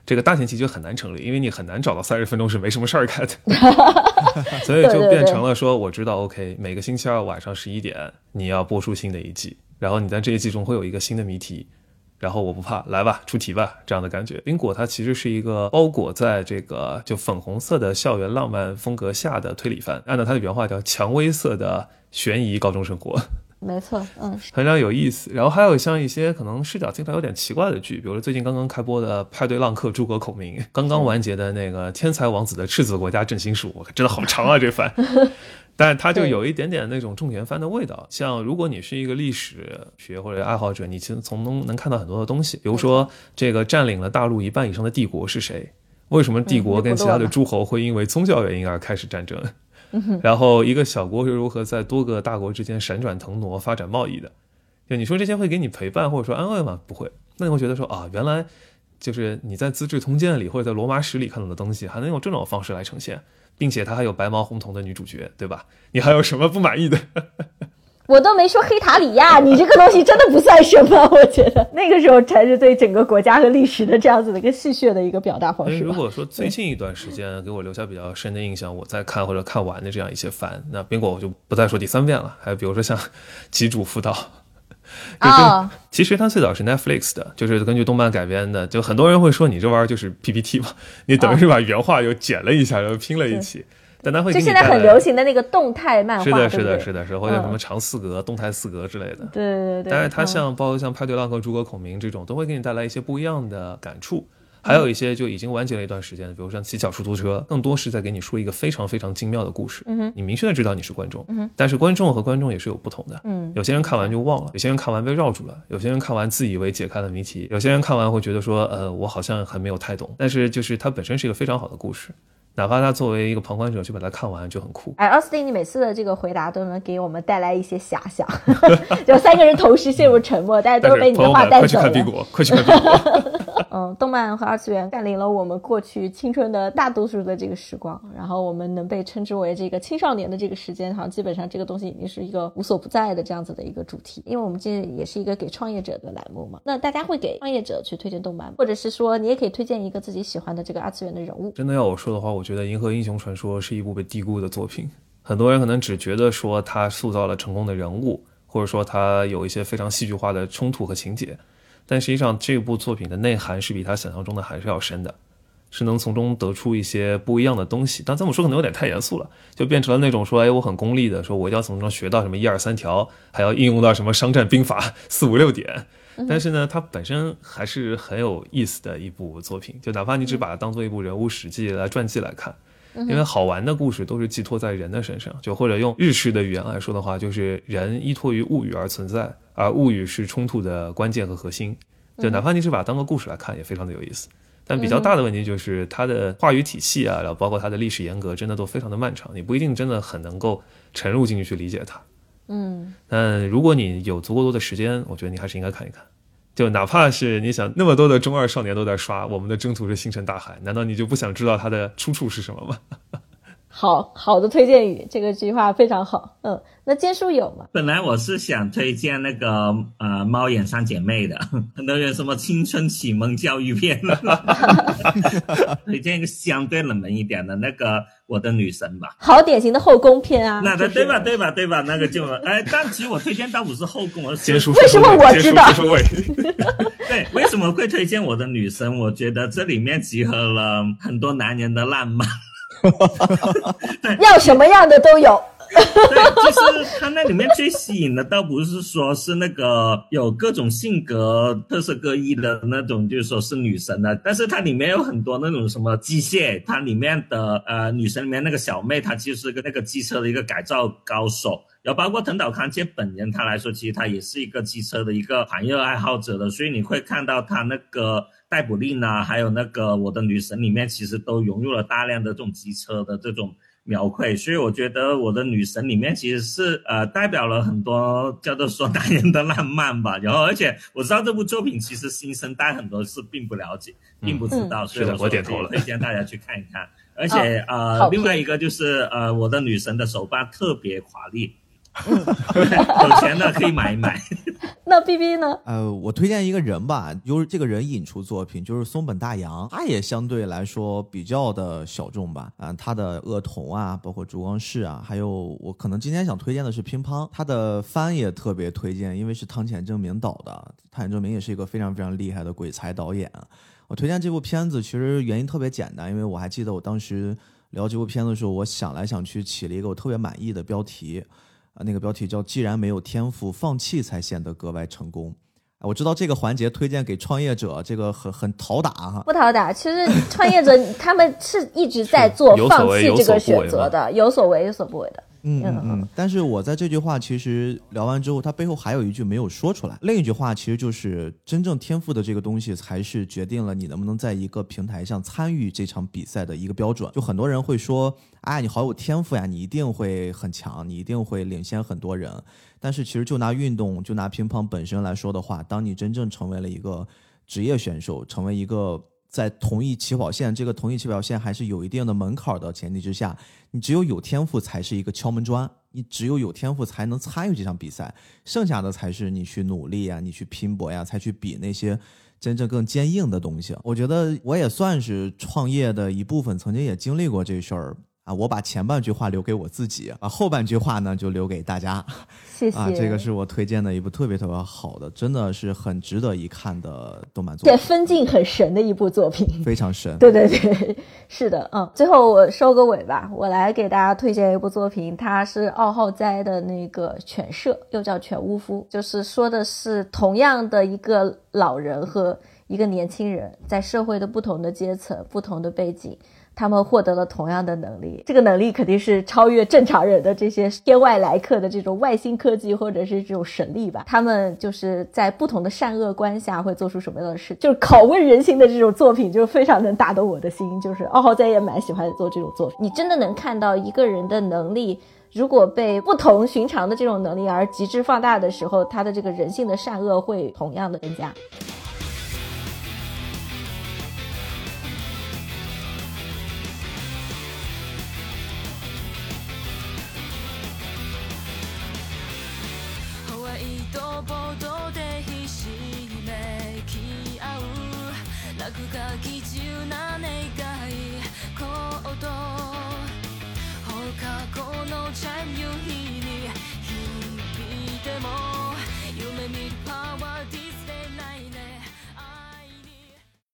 这个大前提就很难成立，因为你很难找到三十分钟是没什么事儿干的，所以就变成了说，我知道，OK，每个星期二晚上十一点你要播出新的一季，然后你在这一季中会有一个新的谜题，然后我不怕，来吧，出题吧，这样的感觉。冰果它其实是一个包裹在这个就粉红色的校园浪漫风格下的推理番，按照它的原话叫蔷薇色的悬疑高中生活。没错，嗯，非常有意思。然后还有像一些可能视角经常有点奇怪的剧，比如说最近刚刚开播的《派对浪客诸葛孔明》，刚刚完结的那个《天才王子的赤子国家振兴术》，真的好长啊这番，但它就有一点点那种重点番的味道。像如果你是一个历史学或者爱好者，你其实从中能看到很多的东西，比如说这个占领了大陆一半以上的帝国是谁？为什么帝国跟其他的诸侯会因为宗教原因而开始战争？然后一个小国是如何在多个大国之间闪转腾挪发展贸易的？就你说这些会给你陪伴或者说安慰吗？不会。那你会觉得说啊，原来就是你在《资治通鉴》里或者在《罗马史》里看到的东西，还能用这种方式来呈现，并且它还有白毛红瞳的女主角，对吧？你还有什么不满意的？我都没说黑塔里亚，你这个东西真的不算什么。我觉得 那个时候才是对整个国家和历史的这样子的一个戏谑的一个表达方式。如果说最近一段时间给我留下比较深的印象，我在看或者看完的这样一些番，那宾果我就不再说第三遍了。还有比如说像《极主辅导》，啊，其实它最早是 Netflix 的，就是根据动漫改编的。就很多人会说你这玩意儿就是 PPT 嘛，你等于是把原话又剪了一下，然后拼了一起。但它会就现在很流行的那个动态漫画，是的，是的，是的，是或者什么长四格、动态四格之类的。对对对。但是它像包括像派对浪和诸葛孔明这种，都会给你带来一些不一样的感触。还有一些就已经完结了一段时间的，比如像骑小出租车，更多是在给你说一个非常非常精妙的故事。嗯哼。你明确的知道你是观众，嗯哼。但是观众和观众也是有不同的。嗯。有些人看完就忘了，有些人看完被绕住了，有些人看完自以为解开了谜题，有些人看完会觉得说，呃，我好像还没有太懂。但是就是它本身是一个非常好的故事。哪怕他作为一个旁观者去把它看完就很酷。哎，奥斯汀，你每次的这个回答都能给我们带来一些遐想，就三个人同时陷入沉默，大家都被你的话带走了。快去看帝国，快去看苹果。嗯，动漫和二次元占领了我们过去青春的大多数的这个时光，然后我们能被称之为这个青少年的这个时间，好像基本上这个东西已经是一个无所不在的这样子的一个主题。因为我们今天也是一个给创业者的栏目嘛，那大家会给创业者去推荐动漫，或者是说你也可以推荐一个自己喜欢的这个二次元的人物。真的要我说的话，我觉得《银河英雄传说》是一部被低估的作品。很多人可能只觉得说他塑造了成功的人物，或者说他有一些非常戏剧化的冲突和情节，但实际上这部作品的内涵是比他想象中的还是要深的，是能从中得出一些不一样的东西。但这么说可能有点太严肃了，就变成了那种说，哎，我很功利的，说我一定要从中学到什么一二三条，还要应用到什么商战兵法 四五六点。但是呢，它本身还是很有意思的一部作品，就哪怕你只把它当做一部人物史记来传记来看。因为好玩的故事都是寄托在人的身上，就或者用日式的语言来说的话，就是人依托于物语而存在，而物语是冲突的关键和核心。就哪怕你只把它当个故事来看，也非常的有意思。但比较大的问题就是它的话语体系啊，然后包括它的历史严格，真的都非常的漫长，你不一定真的很能够沉入进去去理解它。嗯，但如果你有足够多的时间，我觉得你还是应该看一看。就哪怕是你想那么多的中二少年都在刷《我们的征途是星辰大海》，难道你就不想知道它的出处是什么吗？好好的推荐语，这个句话非常好。嗯，那坚叔有吗？本来我是想推荐那个呃猫眼三姐妹的，很多人什么青春启蒙教育片，推荐一个相对冷门一点的那个我的女神吧。好典型的后宫片啊，那就是对吧？对吧？对吧？那个就 哎，但其实我推荐倒不是后宫，而是结束。为什么我知道结束尾对，为什么会推荐我的女神？我觉得这里面集合了很多男人的浪漫。要什么样的都有。对，其实它那里面最吸引的，倒不是说是那个有各种性格特色各异的那种，就是说是女神的，但是它里面有很多那种什么机械，它里面的呃女神里面那个小妹，她其实是个那个机车的一个改造高手。然后包括藤岛康介本人，他来说，其实他也是一个机车的一个狂热爱好者的，所以你会看到他那个逮捕令啊，还有那个我的女神里面，其实都融入了大量的这种机车的这种描绘，所以我觉得我的女神里面其实是呃代表了很多叫做说男人的浪漫吧。然后而且我知道这部作品其实新生代很多是并不了解，并不知道，所以我点头了推荐大家去看一看。而且呃，另外一个就是呃，我的女神的手办特别华丽，有钱的可以买一买。那 B B 呢？呃，我推荐一个人吧，由这个人引出作品，就是松本大洋，他也相对来说比较的小众吧。啊，他的恶童啊，包括烛光室啊，还有我可能今天想推荐的是乒乓，他的番也特别推荐，因为是汤浅证明导的，汤浅证明也是一个非常非常厉害的鬼才导演。我推荐这部片子，其实原因特别简单，因为我还记得我当时聊这部片子的时候，我想来想去起了一个我特别满意的标题，啊，那个标题叫“既然没有天赋，放弃才显得格外成功”。啊我知道这个环节推荐给创业者，这个很很讨打哈。不讨打，其实创业者 他们是一直在做放弃这个选择的，有所为有所不为的。嗯嗯嗯。但是我在这句话其实聊完之后，他背后还有一句没有说出来。另一句话其实就是，真正天赋的这个东西，才是决定了你能不能在一个平台上参与这场比赛的一个标准。就很多人会说，哎，你好有天赋呀，你一定会很强，你一定会领先很多人。但是其实就拿运动，就拿乒乓本身来说的话，当你真正成为了一个职业选手，成为一个在同一起跑线，这个同一起跑线还是有一定的门槛的前提之下，你只有有天赋才是一个敲门砖，你只有有天赋才能参与这场比赛，剩下的才是你去努力呀，你去拼搏呀，才去比那些真正更坚硬的东西。我觉得我也算是创业的一部分，曾经也经历过这事儿。啊，我把前半句话留给我自己，啊，后半句话呢就留给大家。谢谢。啊，这个是我推荐的一部特别特别好的，真的是很值得一看的动漫作品对品，分镜很神的一部作品。非常神。对对对，是的，嗯，最后我收个尾吧，我来给大家推荐一部作品，它是奥浩哉的那个《犬舍》，又叫《犬巫夫》，就是说的是同样的一个老人和一个年轻人，在社会的不同的阶层、不同的背景。他们获得了同样的能力，这个能力肯定是超越正常人的这些天外来客的这种外星科技或者是这种神力吧。他们就是在不同的善恶观下会做出什么样的事，就是拷问人心的这种作品，就非常能打动我的心。就是奥浩哉也蛮喜欢做这种作品，你真的能看到一个人的能力。如果被不同寻常的这种能力而极致放大的时候，他的这个人性的善恶会同样的增加。